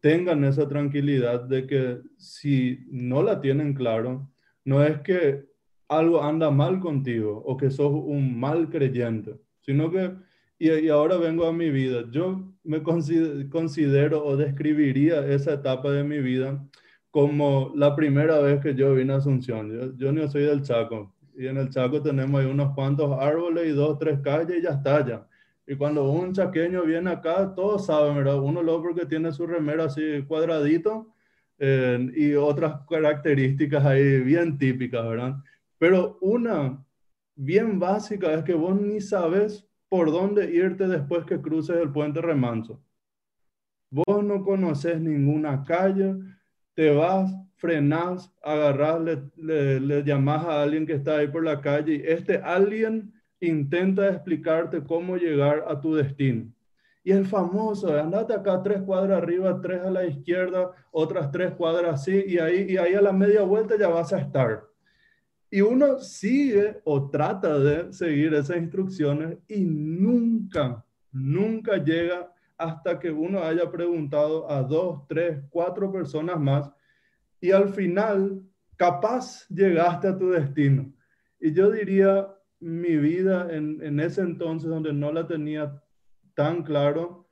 Speaker 3: tengan esa tranquilidad de que si no la tienen claro, no es que algo anda mal contigo o que sos un mal creyente, sino que, y, ahora vengo a mi vida, yo me considero, o describiría esa etapa de mi vida como la primera vez que yo vine a Asunción. Yo, yo no soy del Chaco, y en el Chaco tenemos ahí unos cuantos árboles y dos, tres calles y ya está ya. Y cuando un chaqueño viene acá, todos saben, ¿verdad? Uno lo porque tiene su remera así cuadradito eh, y otras características ahí bien típicas, ¿verdad? Pero una bien básica es que vos ni sabes por dónde irte después que cruces el puente remanso. Vos no conoces ninguna calle, te vas frenás, agarrás, le, le, llamás a alguien que está ahí por la calle y este alguien intenta explicarte cómo llegar a tu destino. Y el famoso, andate acá tres cuadras arriba, tres a la izquierda, otras tres cuadras así, y ahí, y ahí a la media vuelta ya vas a estar. Y uno sigue o trata de seguir esas instrucciones y nunca, nunca llega hasta que uno haya preguntado a dos, tres, cuatro personas más y al final capaz llegaste a tu destino. Y yo diría, mi vida en, en ese entonces donde no la tenía tan claro,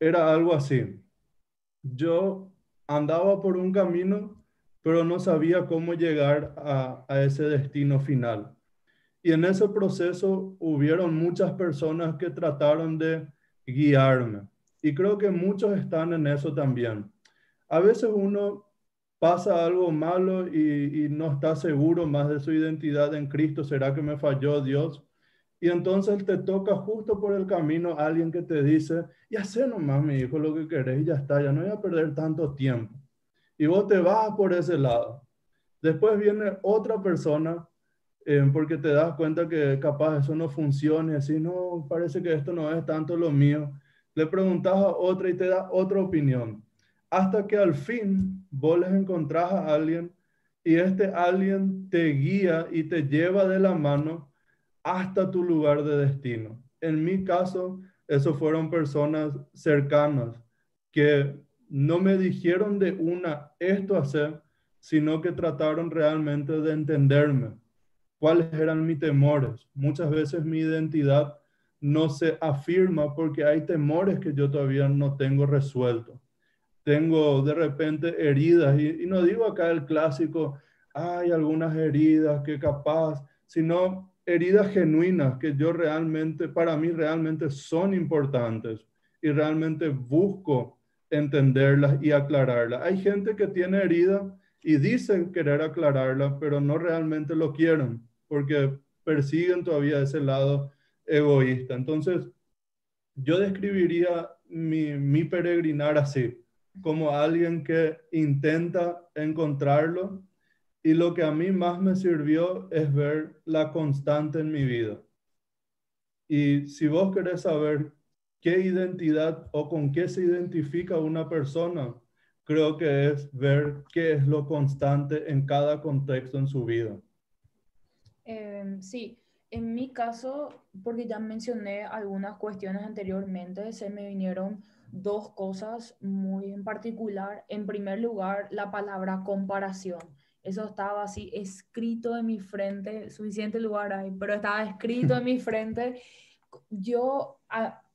Speaker 3: era algo así. Yo andaba por un camino, pero no sabía cómo llegar a, ese destino final. Y en ese proceso hubieron muchas personas que trataron de guiarme. Y creo que muchos están en eso también. A veces uno pasa algo malo y, no está seguro más de su identidad en Cristo, ¿será que me falló Dios? Y entonces te toca justo por el camino alguien que te dice, ya sé nomás, mi hijo, lo que querés y ya está, ya no voy a perder tanto tiempo. Y vos te vas por ese lado. Después viene otra persona, eh, porque te das cuenta que capaz eso no funciona y así, no, parece que esto no es tanto lo mío. Le preguntas a otra y te da otra opinión hasta que al fin vos les encontrás a alguien y este alguien te guía y te lleva de la mano hasta tu lugar de destino. En mi caso, esos fueron personas cercanas que no me dijeron de una esto hacer, sino que trataron realmente de entenderme cuáles eran mis temores. Muchas veces mi identidad no se afirma porque hay temores que yo todavía no tengo resueltos tengo de repente heridas, y, no digo acá el clásico, hay algunas heridas que capaz, sino heridas genuinas que yo realmente, para mí realmente son importantes y realmente busco entenderlas y aclararlas. Hay gente que tiene heridas y dicen querer aclararlas, pero no realmente lo quieren porque persiguen todavía ese lado egoísta. Entonces, yo describiría mi, mi peregrinar así como alguien que intenta encontrarlo Y lo que a mí más me sirvió es ver la constante en mi vida. Y si vos querés saber qué identidad o con qué se identifica una persona, creo que es ver qué es lo constante en cada contexto en su vida.
Speaker 2: Em, sí, en mi caso, porque ya mencioné algunas cuestiones anteriormente, se me vinieron dos cosas muy en particular. En primer lugar, la palabra comparación. Eso estaba así escrito en mi frente, suficiente lugar ahí, pero estaba escrito en mi frente. Yo,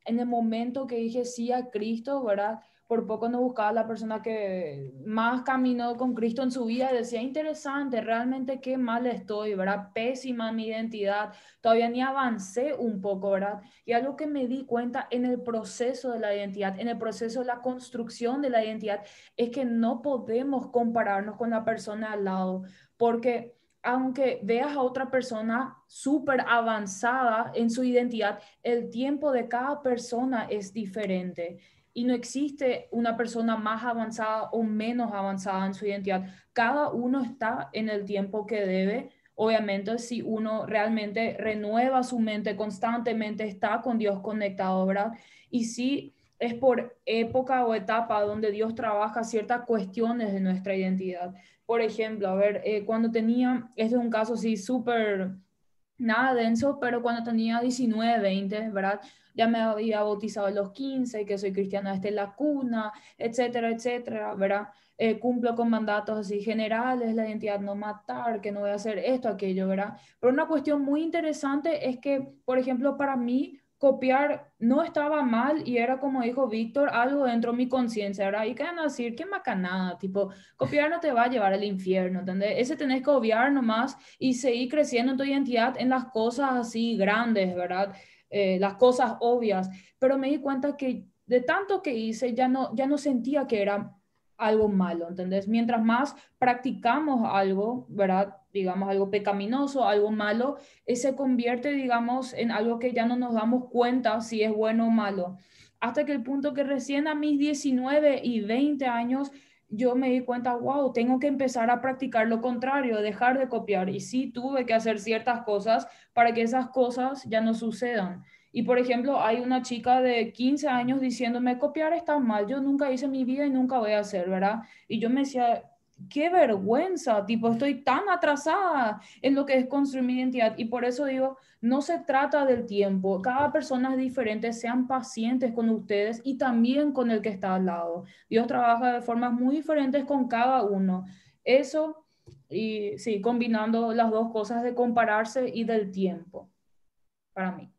Speaker 2: en el momento que dije sí a Cristo, ¿verdad? por poco no buscaba la persona que más caminó con Cristo en su vida decía, interesante, realmente qué mal estoy, ¿verdad? Pésima mi identidad, todavía ni avancé un poco, ¿verdad? Y algo que me di cuenta en el proceso de la identidad, en el proceso de la construcción de la identidad, es que no podemos compararnos con la persona al lado, porque aunque veas a otra persona súper avanzada en su identidad, el tiempo de cada persona es diferente y no existe una persona más avanzada o menos avanzada en su identidad. Cada uno está en el tiempo que debe. Obviamente, si uno realmente renueva su mente constantemente, está con Dios conectado, ¿verdad? Y si es por época o etapa donde Dios trabaja ciertas cuestiones de nuestra identidad. Por ejemplo, a ver, eh, cuando tenía, este es un caso así súper, nada denso, pero cuando tenía 19, 20, ¿verdad? ya me había bautizado a los 15, que soy cristiana desde la cuna, etcétera, etcétera, ¿verdad? Eh, cumplo con mandatos así generales, la identidad no matar, que no voy a hacer esto, aquello, ¿verdad? Pero una cuestión muy interesante es que, por ejemplo, para mí, copiar no estaba mal y era como dijo Víctor, algo dentro de mi conciencia, ¿verdad? Y que van a decir, qué macanada, tipo, copiar no te va a llevar al infierno, ¿entendés? Ese tenés que obviar nomás y seguir creciendo en tu identidad en las cosas así grandes, ¿verdad? Eh, las cosas obvias, pero me di cuenta que de tanto que hice ya no, ya no sentía que era algo malo, ¿entendés? Mientras más practicamos algo, ¿verdad? Digamos algo pecaminoso, algo malo, eh, se convierte, digamos, en algo que ya no nos damos cuenta si es bueno o malo. Hasta que el punto que recién a mis 19 y 20 años yo me di cuenta, wow, tengo que empezar a practicar lo contrario, dejar de copiar. Y sí tuve que hacer ciertas cosas para que esas cosas ya no sucedan. Y por ejemplo, hay una chica de 15 años diciéndome, copiar está mal, yo nunca hice mi vida y nunca voy a hacer, ¿verdad? Y yo me decía, qué vergüenza, tipo, estoy tan atrasada en lo que es construir mi identidad. Y por eso digo, no se trata del tiempo, cada persona es diferente, sean pacientes con ustedes y también con el que está al lado. Dios trabaja de formas muy diferentes con cada uno. Eso, y sí, combinando las dos cosas de compararse y del tiempo, para mí.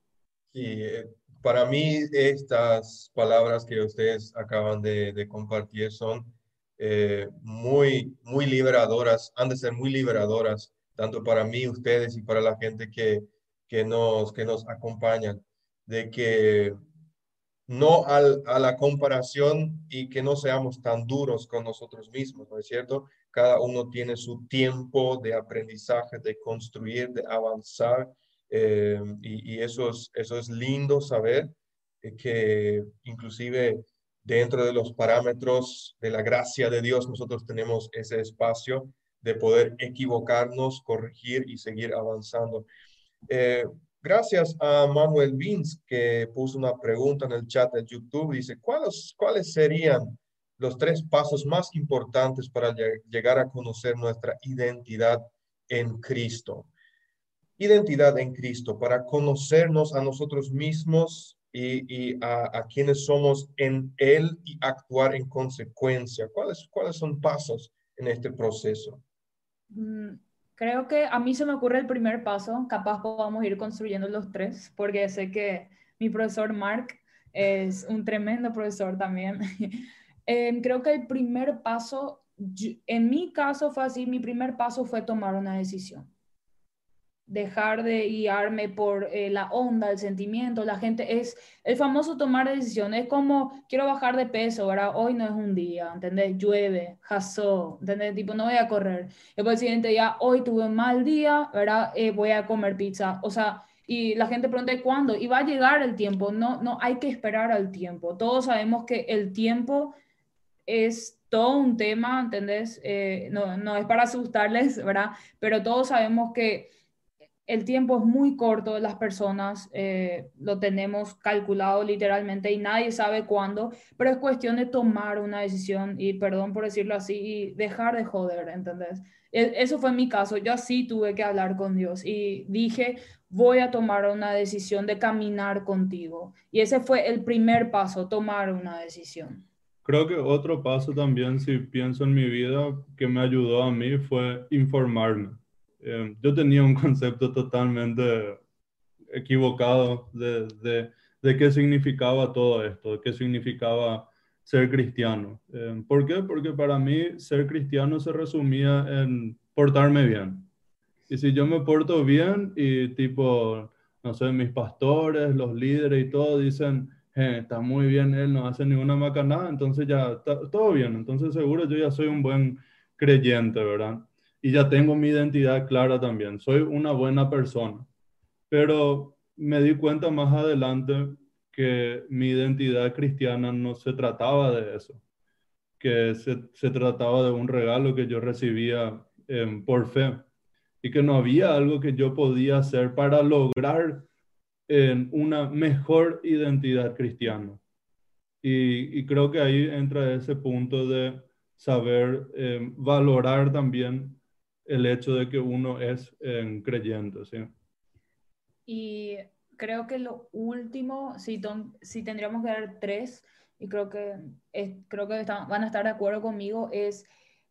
Speaker 1: Y eh, para mí estas palabras que ustedes acaban de, de compartir son eh, muy, muy liberadoras, han de ser muy liberadoras, tanto para mí, ustedes y para la gente que, que, nos, que nos acompañan, de que no al, a la comparación y que no seamos tan duros con nosotros mismos, ¿no es cierto? Cada uno tiene su tiempo de aprendizaje, de construir, de avanzar, eh, y, eso, es, eso es lindo saber eh, que inclusive dentro de los parámetros de la gracia de Dios, nosotros tenemos ese espacio de poder equivocarnos, corregir y seguir avanzando. Eh, gracias a Manuel Vins que puso una pregunta en el chat de YouTube. Dice, ¿cuáles, ¿cuáles serían los tres pasos más importantes para llegar a conocer nuestra identidad en Cristo? Identidad en Cristo, para conocernos a nosotros mismos y, a, quienes somos en Él y actuar en consecuencia. ¿Cuáles, ¿Cuáles son pasos en este proceso?
Speaker 2: Mm, creo que a mí se me ocurre el primer paso, capaz podamos ir construyendo los tres, porque sé que mi profesor Mark es un tremendo profesor también. Em, creo que el primer paso, en mi caso fue así, mi primer paso fue tomar una decisión dejar de guiarme por eh, la onda, el sentimiento, la gente es el famoso tomar decisiones, es como quiero bajar de peso, ¿verdad? Hoy no es un día, ¿entendés? Llueve, jasó, ¿entendés? Tipo, no voy a correr. El siguiente día, hoy tuve un mal día, ¿verdad? Eh, voy a comer pizza, o sea, y la gente pregunta, ¿cuándo? Y va a llegar el tiempo, no, no hay que esperar al tiempo. Todos sabemos que el tiempo es todo un tema, ¿entendés? Eh, no, no es para asustarles, ¿verdad? Pero todos sabemos que el tiempo es muy corto de las personas, eh, lo tenemos calculado literalmente y nadie sabe cuándo, pero es cuestión de tomar una decisión y, perdón por decirlo así, y dejar de joder, ¿entendés? E, eso fue mi caso, yo así tuve que hablar con Dios y dije, voy a tomar una decisión de caminar contigo. Y ese fue el primer paso, tomar una decisión.
Speaker 3: Creo que otro paso también, si pienso en mi vida, que me ayudó a mí fue informarme eh, yo tenía un concepto totalmente equivocado de, de, de, qué significaba todo esto, qué significaba ser cristiano. Eh, ¿Por qué? Porque para mí ser cristiano se resumía en portarme bien. Y si yo me porto bien y tipo, no sé, mis pastores, los líderes y todo dicen, está muy bien, él no hace ninguna macanada, entonces ya está todo bien, entonces seguro yo ya soy un buen creyente, ¿verdad? Y ya tengo mi identidad clara también. Soy una buena persona. Pero me di cuenta más adelante que mi identidad cristiana no se trataba de eso, que se, se trataba de un regalo que yo recibía em, por fe y que no había algo que yo podía hacer para lograr en una mejor identidad cristiana. Y, y, creo que ahí entra ese punto de saber em, valorar también el hecho de que uno es eh, creyente, ¿sí?
Speaker 2: Y creo que lo último, si, si tendríamos que dar tres, y creo que, es, creo que van a estar de acuerdo conmigo, es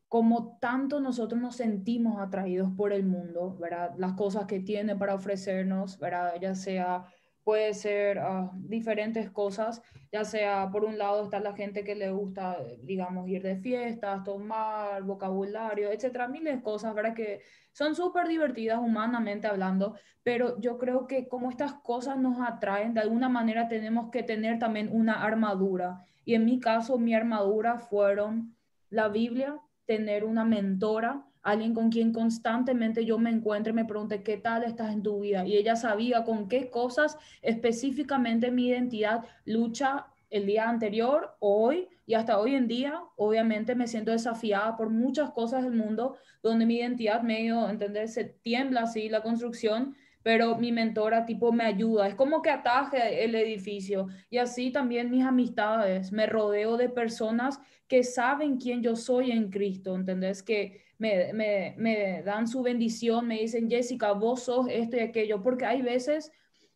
Speaker 2: como tanto nosotros nos sentimos atraídos por el mundo, ¿verdad? Las cosas que tiene para ofrecernos, ¿verdad? Ya sea puede ser ah, diferentes cosas, ya sea por un lado está la gente que le gusta, digamos, ir de fiestas, tomar, vocabulario, etcétera, miles de cosas, ¿verdad? Que son súper divertidas humanamente hablando, pero yo creo que como estas cosas nos atraen, de alguna manera tenemos que tener también una armadura. Y en mi caso, mi armadura fueron la Biblia, tener una mentora, alguien con quien constantemente yo me encuentro y me pregunte qué tal estás en tu vida. Y ella sabía con qué cosas específicamente mi identidad lucha el día anterior, hoy y hasta hoy en día. Obviamente me siento desafiada por muchas cosas del mundo donde mi identidad medio, ¿entender? Se tiembla así la construcción, pero mi mentora tipo me ayuda, es como que ataje el edificio y así también mis amistades, me rodeo de personas que saben quién yo soy en Cristo, ¿entendés? Que me, me, me dan su bendición, me dicen, Jessica, vos sos esto y aquello, porque hay veces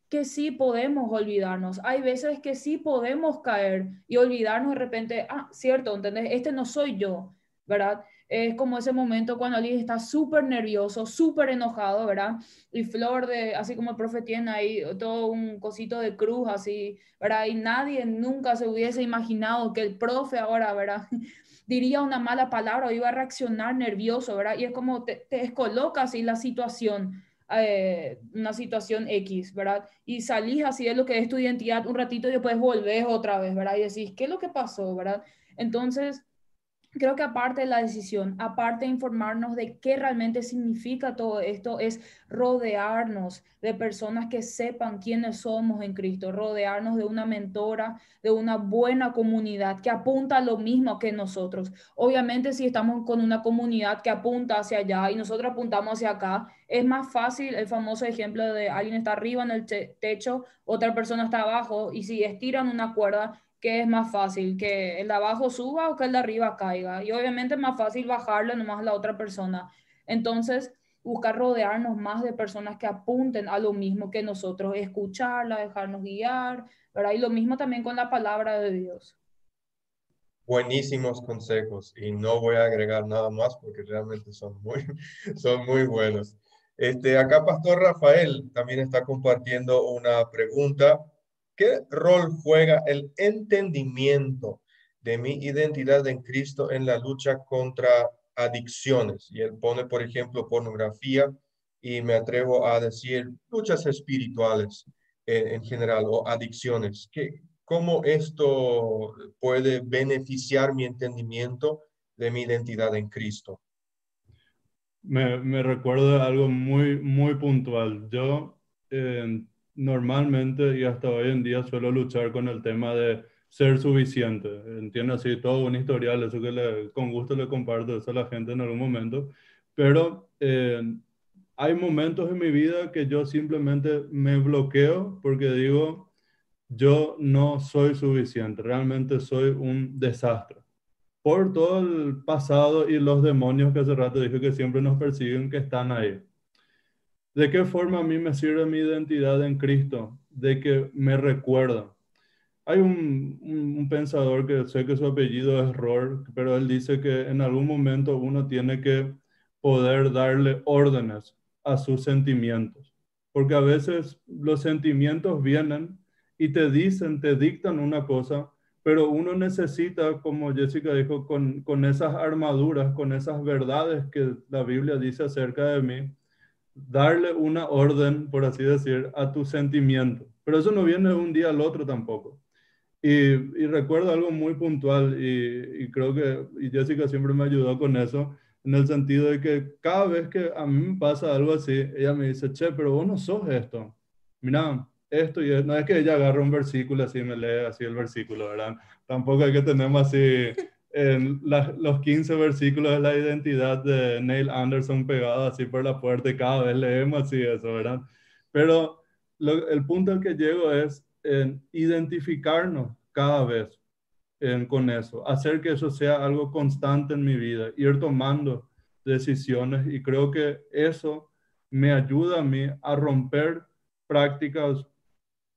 Speaker 2: que sí podemos olvidarnos, hay veces que sí podemos caer y olvidarnos de repente, ah, cierto, ¿entendés? Este no soy yo, ¿verdad? Es como ese momento cuando alguien está súper nervioso, súper enojado, ¿verdad? Y Flor, de, así como el profe tiene ahí todo un cosito de cruz, así, ¿verdad? Y nadie nunca se hubiese imaginado que el profe ahora, ¿verdad? diría una mala palabra o iba a reaccionar nervioso, ¿verdad? Y es como te, te descolocas así la situación. Eh, una situación X, ¿verdad? Y salís así de lo que es tu identidad un ratito y después volvés otra vez, ¿verdad? Y decís, ¿qué es lo que pasó, ¿verdad? Entonces, creo que aparte de la decisión, aparte de informarnos de qué realmente significa todo esto, es rodearnos de personas que sepan quiénes somos en Cristo, rodearnos de una mentora, de una buena comunidad que apunta lo mismo que nosotros. Obviamente si estamos con una comunidad que apunta hacia allá y nosotros apuntamos hacia acá, es más fácil el famoso ejemplo de alguien está arriba en el techo, otra persona está abajo y si estiran una cuerda, ¿qué es más fácil? ¿Que el de abajo suba o que el de arriba caiga? Y obviamente es más fácil bajarle nomás a la otra persona. Entonces, buscar rodearnos más de personas que apunten a lo mismo que nosotros, escucharla, dejarnos guiar, ¿verdad? Y lo mismo también con la palabra de Dios.
Speaker 1: Buenísimos consejos y no voy a agregar nada más porque realmente son muy, son muy buenos. Este, acá Pastor Rafael también está compartiendo una pregunta ¿Qué rol juega el entendimiento de mi identidad en Cristo en la lucha contra adicciones? Y él pone, por ejemplo, pornografía y me atrevo a decir luchas espirituales en, general o adicciones. ¿Qué, ¿Cómo esto puede beneficiar mi entendimiento de mi identidad en Cristo?
Speaker 3: Me, me recuerdo algo muy, muy puntual. Yo, eh, normalmente y hasta hoy en día suelo luchar con el tema de ser suficiente. Entiendo así todo un historial, eso que con gusto le comparto eso a la gente en algún momento, pero eh, hay momentos en mi vida que yo simplemente me bloqueo porque digo, yo no soy suficiente, realmente soy un desastre. Por todo el pasado y los demonios que hace rato dije que siempre nos persiguen, que están ahí. ¿De qué forma a mí me sirve mi identidad en Cristo? De que me recuerda. Hay un, pensador que sé que su apellido es Rohr, pero él dice que en algún momento uno tiene que poder darle órdenes a sus sentimientos, porque a veces los sentimientos vienen y te dicen, te dictan una cosa, pero uno necesita, como Jessica dijo, con, con esas armaduras, con esas verdades que la Biblia dice acerca de mí, darle una orden, por así decir, a tu sentimiento. Pero eso no viene de un día al otro tampoco. Y, recuerdo algo muy puntual y, creo que y Jessica siempre me ayudó con eso, en el sentido de que cada vez que a mí me pasa algo así, ella me dice, che, pero vos no sos esto. Mira, esto y no es que ella agarre un versículo así y me lee así el versículo, ¿verdad? Tampoco hay que tener así en los 15 versículos de la identidad de Neil Anderson pegados así por la puerta y cada vez leemos así eso, ¿verdad? Pero el punto al que llego es en identificarnos cada vez con eso, hacer que eso sea algo constante en mi vida, ir tomando decisiones y creo que eso me ayuda a mí a romper prácticas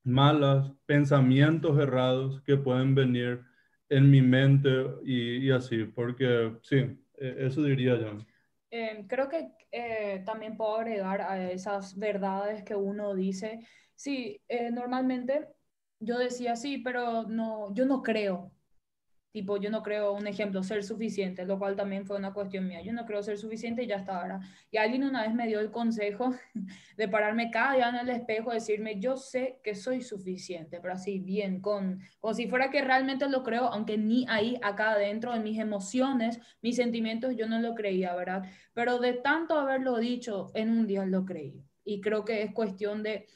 Speaker 3: malas, pensamientos errados que pueden venir en mi mente y, así, porque sí, e, eso diría yo.
Speaker 2: Eh, creo que eh, también puedo agregar a esas verdades que uno dice. Sí, eh, normalmente yo decía sí, pero no, yo no creo. Tipo, yo no creo, un ejemplo, ser suficiente, lo cual también fue una cuestión mía. Yo no creo ser suficiente y ya está ahora. Y alguien una vez me dio el consejo de pararme cada día en el espejo decirme, yo sé que soy suficiente, pero así bien, con, como si fuera que realmente lo creo, aunque ni ahí, acá adentro, en mis emociones, mis sentimientos, yo no lo creía, ¿verdad? Pero de tanto haberlo dicho, en un día lo creí. Y creo que es cuestión de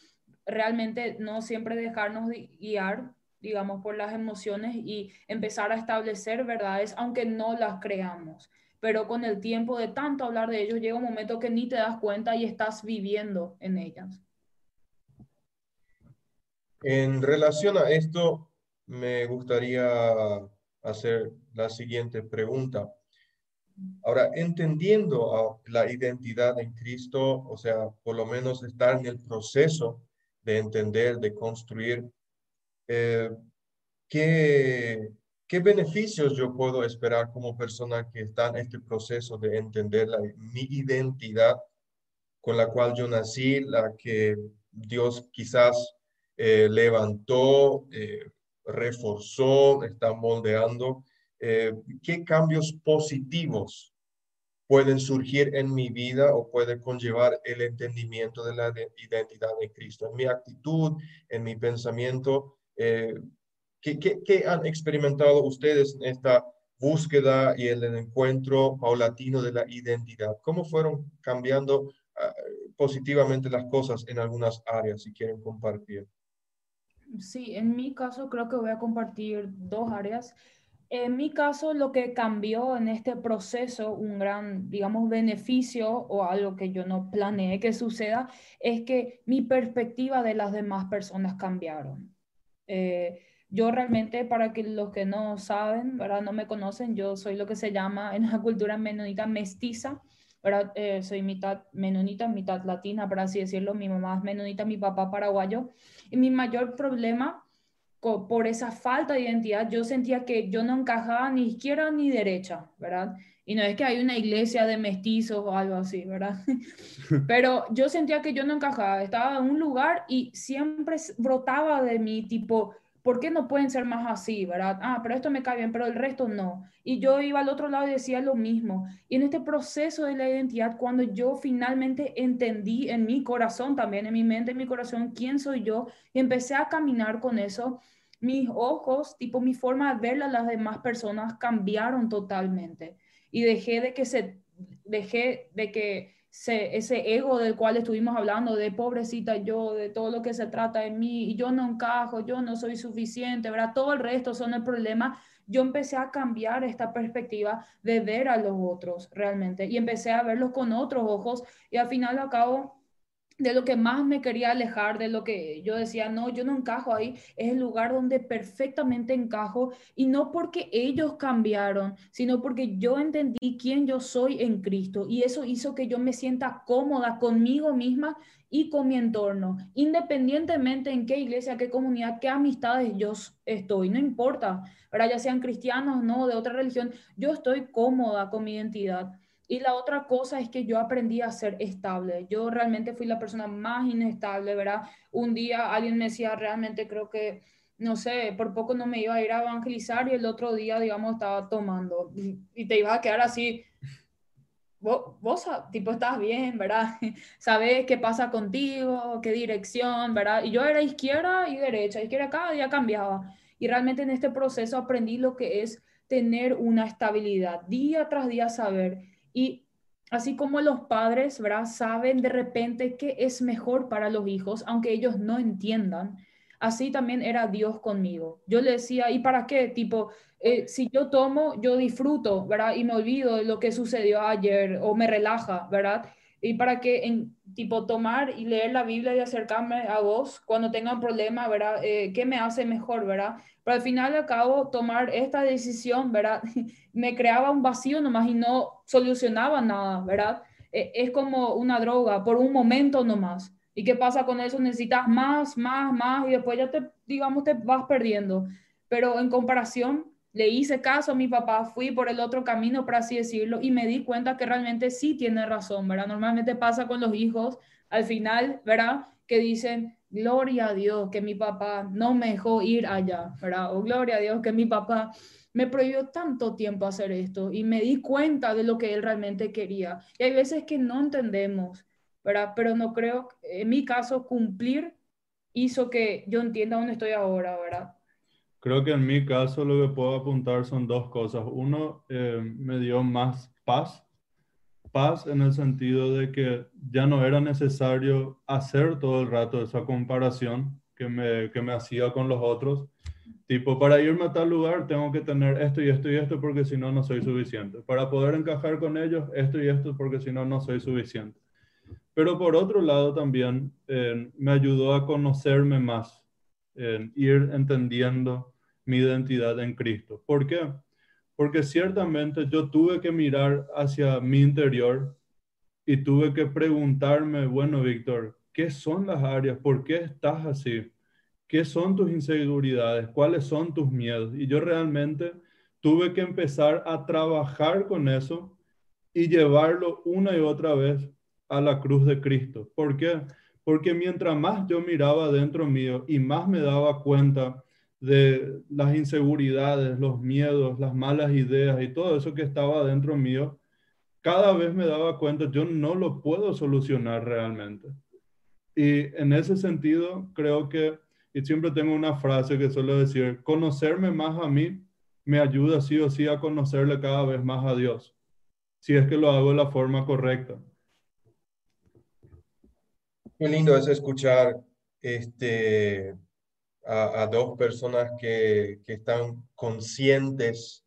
Speaker 2: realmente no siempre dejarnos guiar digamos, por las emociones y empezar a establecer verdades, aunque no las creamos. Pero con el tiempo de tanto hablar de ellos, llega un momento que ni te das cuenta y estás viviendo en ellas.
Speaker 1: En relación a esto, me gustaría hacer la siguiente pregunta. Ahora, entendiendo la identidad en Cristo, o sea, por lo menos estar en el proceso de entender, de construir eh, ¿qué, ¿qué beneficios yo puedo esperar como persona que está en este proceso de entender la, mi identidad con la cual yo nací, la que Dios quizás eh, levantó, eh, reforzó, está moldeando? ¿Qué cambios positivos pueden surgir en mi vida o puede conllevar el entendimiento de la identidad de Cristo en mi actitud, en mi pensamiento, eh, ¿qué, han experimentado ustedes en esta búsqueda y el encuentro paulatino de la identidad? ¿Cómo fueron cambiando ah, positivamente las cosas en algunas áreas, si quieren compartir?
Speaker 2: Sí, en mi caso creo que voy a compartir dos áreas. En mi caso, lo que cambió en este proceso, un gran, digamos, beneficio o algo que yo no planeé que suceda, es que mi perspectiva de las demás personas cambiaron. Eh, yo realmente, para que los que no saben, ¿verdad? no me conocen, yo soy lo que se llama en la cultura menonita mestiza, ¿verdad? Eh, soy mitad menonita, mitad latina, por así decirlo. Mi mamá es menonita, mi papá paraguayo. Y mi mayor problema por esa falta de identidad, yo sentía que yo no encajaba ni izquierda ni derecha, ¿verdad? Y no es que hay una iglesia de mestizos o algo así, ¿verdad? Pero yo sentía que yo no encajaba, estaba en un lugar y siempre brotaba de mí, tipo, ¿por qué no pueden ser más así, verdad? Ah, pero esto me cae bien, pero el resto no. Y yo iba al otro lado y decía lo mismo. Y en este proceso de la identidad, cuando yo finalmente entendí en mi corazón también, en mi mente, en mi corazón, quién soy yo, y empecé a caminar con eso, mis ojos, tipo mi forma de ver a las demás personas cambiaron totalmente y dejé de que se, dejé de que ese, ego del cual estuvimos hablando, de pobrecita yo, de todo lo que se trata de mí, y yo no encajo, yo no soy suficiente, ¿verdad? Todo el resto son el problema. Yo empecé a cambiar esta perspectiva de ver a los otros realmente y empecé a verlos con otros ojos y al final al cabo de lo que más me quería alejar, de lo que yo decía, no, yo no encajo ahí, es el lugar donde perfectamente encajo y no porque ellos cambiaron, sino porque yo entendí quién yo soy en Cristo y eso hizo que yo me sienta cómoda conmigo misma y con mi entorno, independientemente en qué iglesia, qué comunidad, qué amistades yo estoy, no importa, ahora ya sean cristianos, no, de otra religión, yo estoy cómoda con mi identidad. Y la otra cosa es que yo aprendí a ser estable. Yo realmente fui la persona más inestable, ¿verdad? Un día alguien me decía, realmente creo que, no sé, por poco no me iba a ir a evangelizar y el otro día, digamos, estaba tomando y te ibas a quedar así. Vos, vos, tipo, estás bien, ¿verdad? Sabes qué pasa contigo, qué dirección, ¿verdad? Y yo era izquierda y derecha, izquierda cada día cambiaba. Y realmente en este proceso aprendí lo que es tener una estabilidad, día tras día saber y así como los padres, ¿verdad? Saben de repente qué es mejor para los hijos, aunque ellos no entiendan. Así también era Dios conmigo. Yo le decía, ¿y para qué? Tipo, eh, si yo tomo, yo disfruto, ¿verdad? Y me olvido de lo que sucedió ayer o me relaja, ¿verdad? Y para que, en, tipo, tomar y leer la Biblia y acercarme a vos cuando tenga un problema, ¿verdad? Eh, ¿Qué me hace mejor, ¿verdad? Pero al final al cabo, tomar esta decisión, ¿verdad? Me creaba un vacío nomás y no solucionaba nada, ¿verdad? E, es como una droga, por un momento nomás. ¿Y qué pasa con eso? Necesitas más, más, más y después ya te, digamos, te vas perdiendo. Pero en comparación, le hice caso a mi papá, fui por el otro camino, por así decirlo, y me di cuenta que realmente sí tiene razón, ¿verdad? Normalmente pasa con los hijos, al final, ¿verdad? Que dicen, gloria a Dios que mi papá no me dejó ir allá, ¿verdad? O gloria a Dios que mi papá me prohibió tanto tiempo hacer esto y me di cuenta de lo que él realmente quería. Y hay veces que no entendemos, ¿verdad? Pero no creo, en mi caso, cumplir hizo que yo entienda dónde estoy ahora, ¿verdad?
Speaker 3: Creo que en mi caso lo que puedo apuntar son dos cosas. Uno, eh, me dio más paz paz en el sentido de que ya no era necesario hacer todo el rato esa comparación que me, que me hacía con los otros. Tipo, para irme a tal lugar tengo que tener esto y esto y esto porque si no, no soy suficiente. Para poder encajar con ellos, esto y esto porque si no, no soy suficiente. Pero por otro lado también eh, me ayudó a conocerme más, en ir entendiendo mi identidad en Cristo. ¿Por qué? porque ciertamente yo tuve que mirar hacia mi interior y tuve que preguntarme, bueno, Víctor, ¿qué son las áreas? ¿Por qué estás así? ¿Qué son tus inseguridades? ¿Cuáles son tus miedos? Y yo realmente tuve que empezar a trabajar con eso y llevarlo una y otra vez a la cruz de Cristo. ¿Por qué? Porque mientras más yo miraba dentro mío y más me daba cuenta de las inseguridades, los miedos, las malas ideas y todo eso que estaba dentro mío, cada vez me daba cuenta, yo no lo puedo solucionar realmente. Y en ese sentido, creo que, y siempre tengo una frase que suelo decir, conocerme más a mí me ayuda sí o sí a conocerle cada vez más a Dios, si es que lo hago de la forma correcta.
Speaker 1: Qué lindo es escuchar este, a, dos personas que, que, están conscientes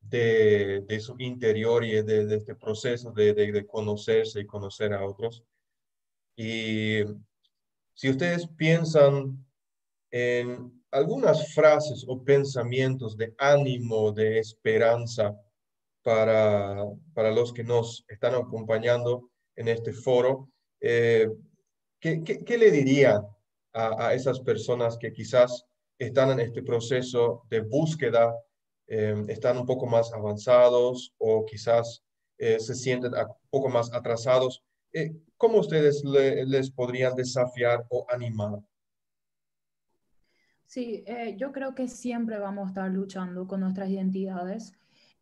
Speaker 1: de, de, su interior y de, este proceso de, de, conocerse y conocer a otros. Y si ustedes piensan en algunas frases o pensamientos de ánimo, de esperanza para, para los que nos están acompañando en este foro, eh, ¿qué, qué, qué, le dirían a, esas personas que quizás están en este proceso de búsqueda, em, están un poco más avanzados o quizás eh, se sienten un poco más atrasados. Eh, ¿Cómo ustedes les podrían desafiar o animar?
Speaker 2: Sí, eh, yo creo que siempre vamos a estar luchando con nuestras identidades.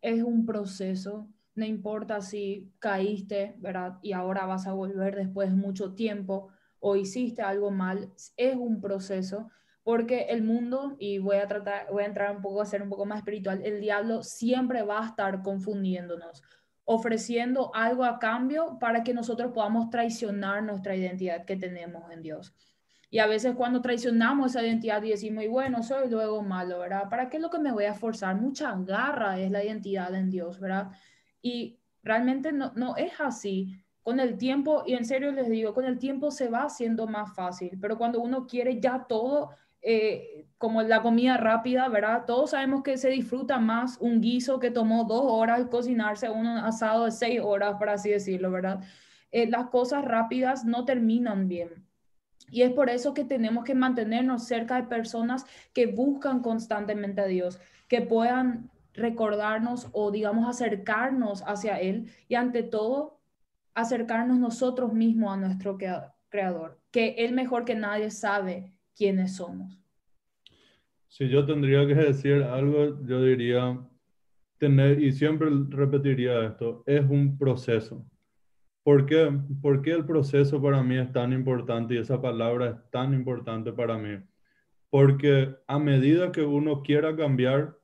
Speaker 2: Es un proceso, no importa si caíste, ¿verdad? Y ahora vas a volver después de mucho tiempo o hiciste algo mal, es un proceso, porque el mundo, y voy a tratar, voy a entrar un poco a ser un poco más espiritual, el diablo siempre va a estar confundiéndonos. ofreciendo algo a cambio para que nosotros podamos traicionar nuestra identidad que tenemos en Dios. Y a veces cuando traicionamos esa identidad y decimos, y bueno, soy luego malo, ¿verdad? ¿Para qué es lo que me voy a forzar? Mucha garra es la identidad en Dios, ¿verdad? Y realmente no, no es así. Con el tiempo, y en serio les digo, con el tiempo se va haciendo más fácil, pero cuando uno quiere ya todo, eh, como la comida rápida, ¿verdad? Todos sabemos que se disfruta más un guiso que tomó dos horas cocinarse, un asado de seis horas, por así decirlo, ¿verdad? Eh, las cosas rápidas no terminan bien. Y es por eso que tenemos que mantenernos cerca de personas que buscan constantemente a Dios, que puedan recordarnos o digamos acercarnos hacia Él y ante todo acercarnos nosotros mismos a nuestro Creador, que Él mejor que nadie sabe quiénes somos.
Speaker 3: Si yo tendría que decir algo, yo diría tener, y siempre repetiría esto, es un proceso. ¿Por qué? ¿Por qué el proceso para mí es tan importante y esa palabra es tan importante para mí? Porque a medida que uno quiera cambiar,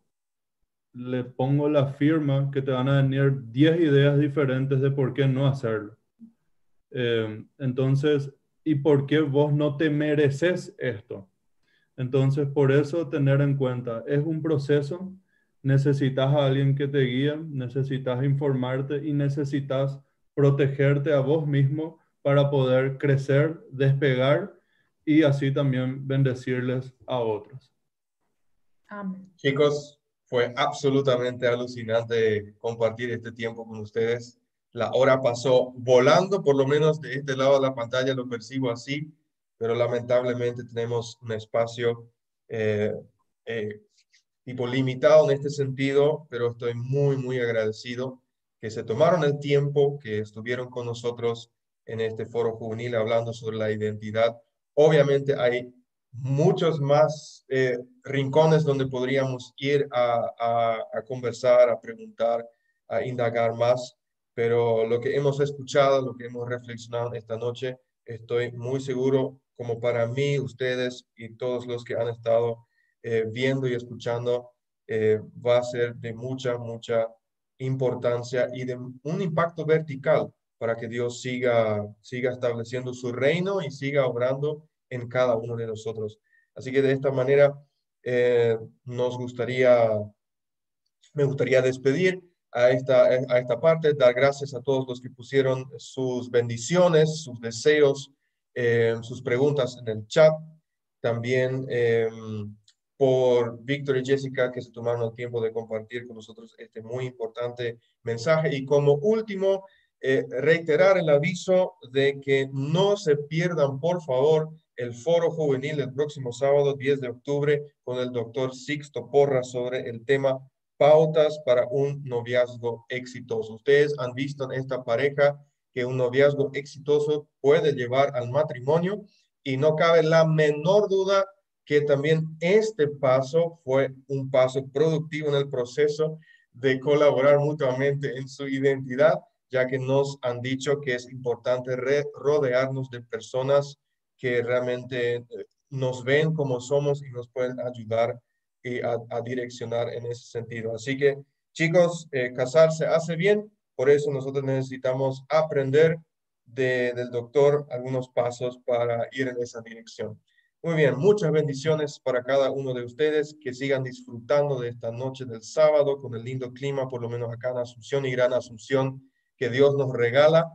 Speaker 3: le pongo la firma que te van a venir 10 ideas diferentes de por qué no hacerlo. Eh, entonces, ¿y por qué vos no te mereces esto? Entonces, por eso tener en cuenta, es un proceso, necesitas a alguien que te guíe, necesitas informarte y necesitas protegerte a vos mismo para poder crecer, despegar y así también bendecirles a otros.
Speaker 1: Amén. Chicos, fue absolutamente alucinante compartir este tiempo con ustedes. La hora pasó volando, por lo menos de este lado de la pantalla lo percibo así, pero lamentablemente tenemos un espacio eh, eh, tipo limitado en este sentido, pero estoy muy, muy agradecido que se tomaron el tiempo, que estuvieron con nosotros en este foro juvenil hablando sobre la identidad. Obviamente hay muchos más eh, rincones donde podríamos ir a, conversar, a preguntar, a indagar más, pero lo que hemos escuchado, lo que hemos reflexionado esta noche, estoy muy seguro, como para mí, ustedes y todos los que han estado eh, viendo y escuchando, eh, va a ser de mucha, mucha importancia y de un impacto vertical para que Dios siga, siga estableciendo su reino y siga obrando en cada uno de nosotros. Así que de esta manera eh, nos gustaría, me gustaría despedir a esta, a esta parte, dar gracias a todos los que pusieron sus bendiciones, sus deseos, eh, sus preguntas en el chat. También eh, por Víctor y Jessica que se tomaron el tiempo de compartir con nosotros este muy importante mensaje. Y como último, reiterar el aviso de que no se pierdan, por favor, el foro juvenil el próximo sábado 10 de octubre con el doctor Sixto Porra sobre el tema pautas para un noviazgo exitoso. Ustedes han visto en esta pareja que un noviazgo exitoso puede llevar al matrimonio y no cabe la menor duda que también este paso fue un paso productivo en el proceso de colaborar mutuamente en su identidad, ya que nos han dicho que es importante rodearnos de personas que realmente eh, nos ven como somos y nos pueden ayudar y a, direccionar en ese sentido. Así que, chicos, eh, casarse hace bien, por eso nosotros necesitamos aprender del doctor algunos pasos para ir en esa dirección. Muy bien, muchas bendiciones para cada uno de ustedes, que sigan disfrutando de esta noche del sábado con el lindo clima, por lo menos acá en Asunción y Gran Asunción, que Dios nos regala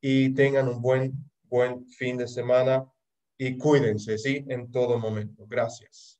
Speaker 1: y tengan un buen, buen fin de semana y cuídense, ¿sí? En todo momento. Gracias.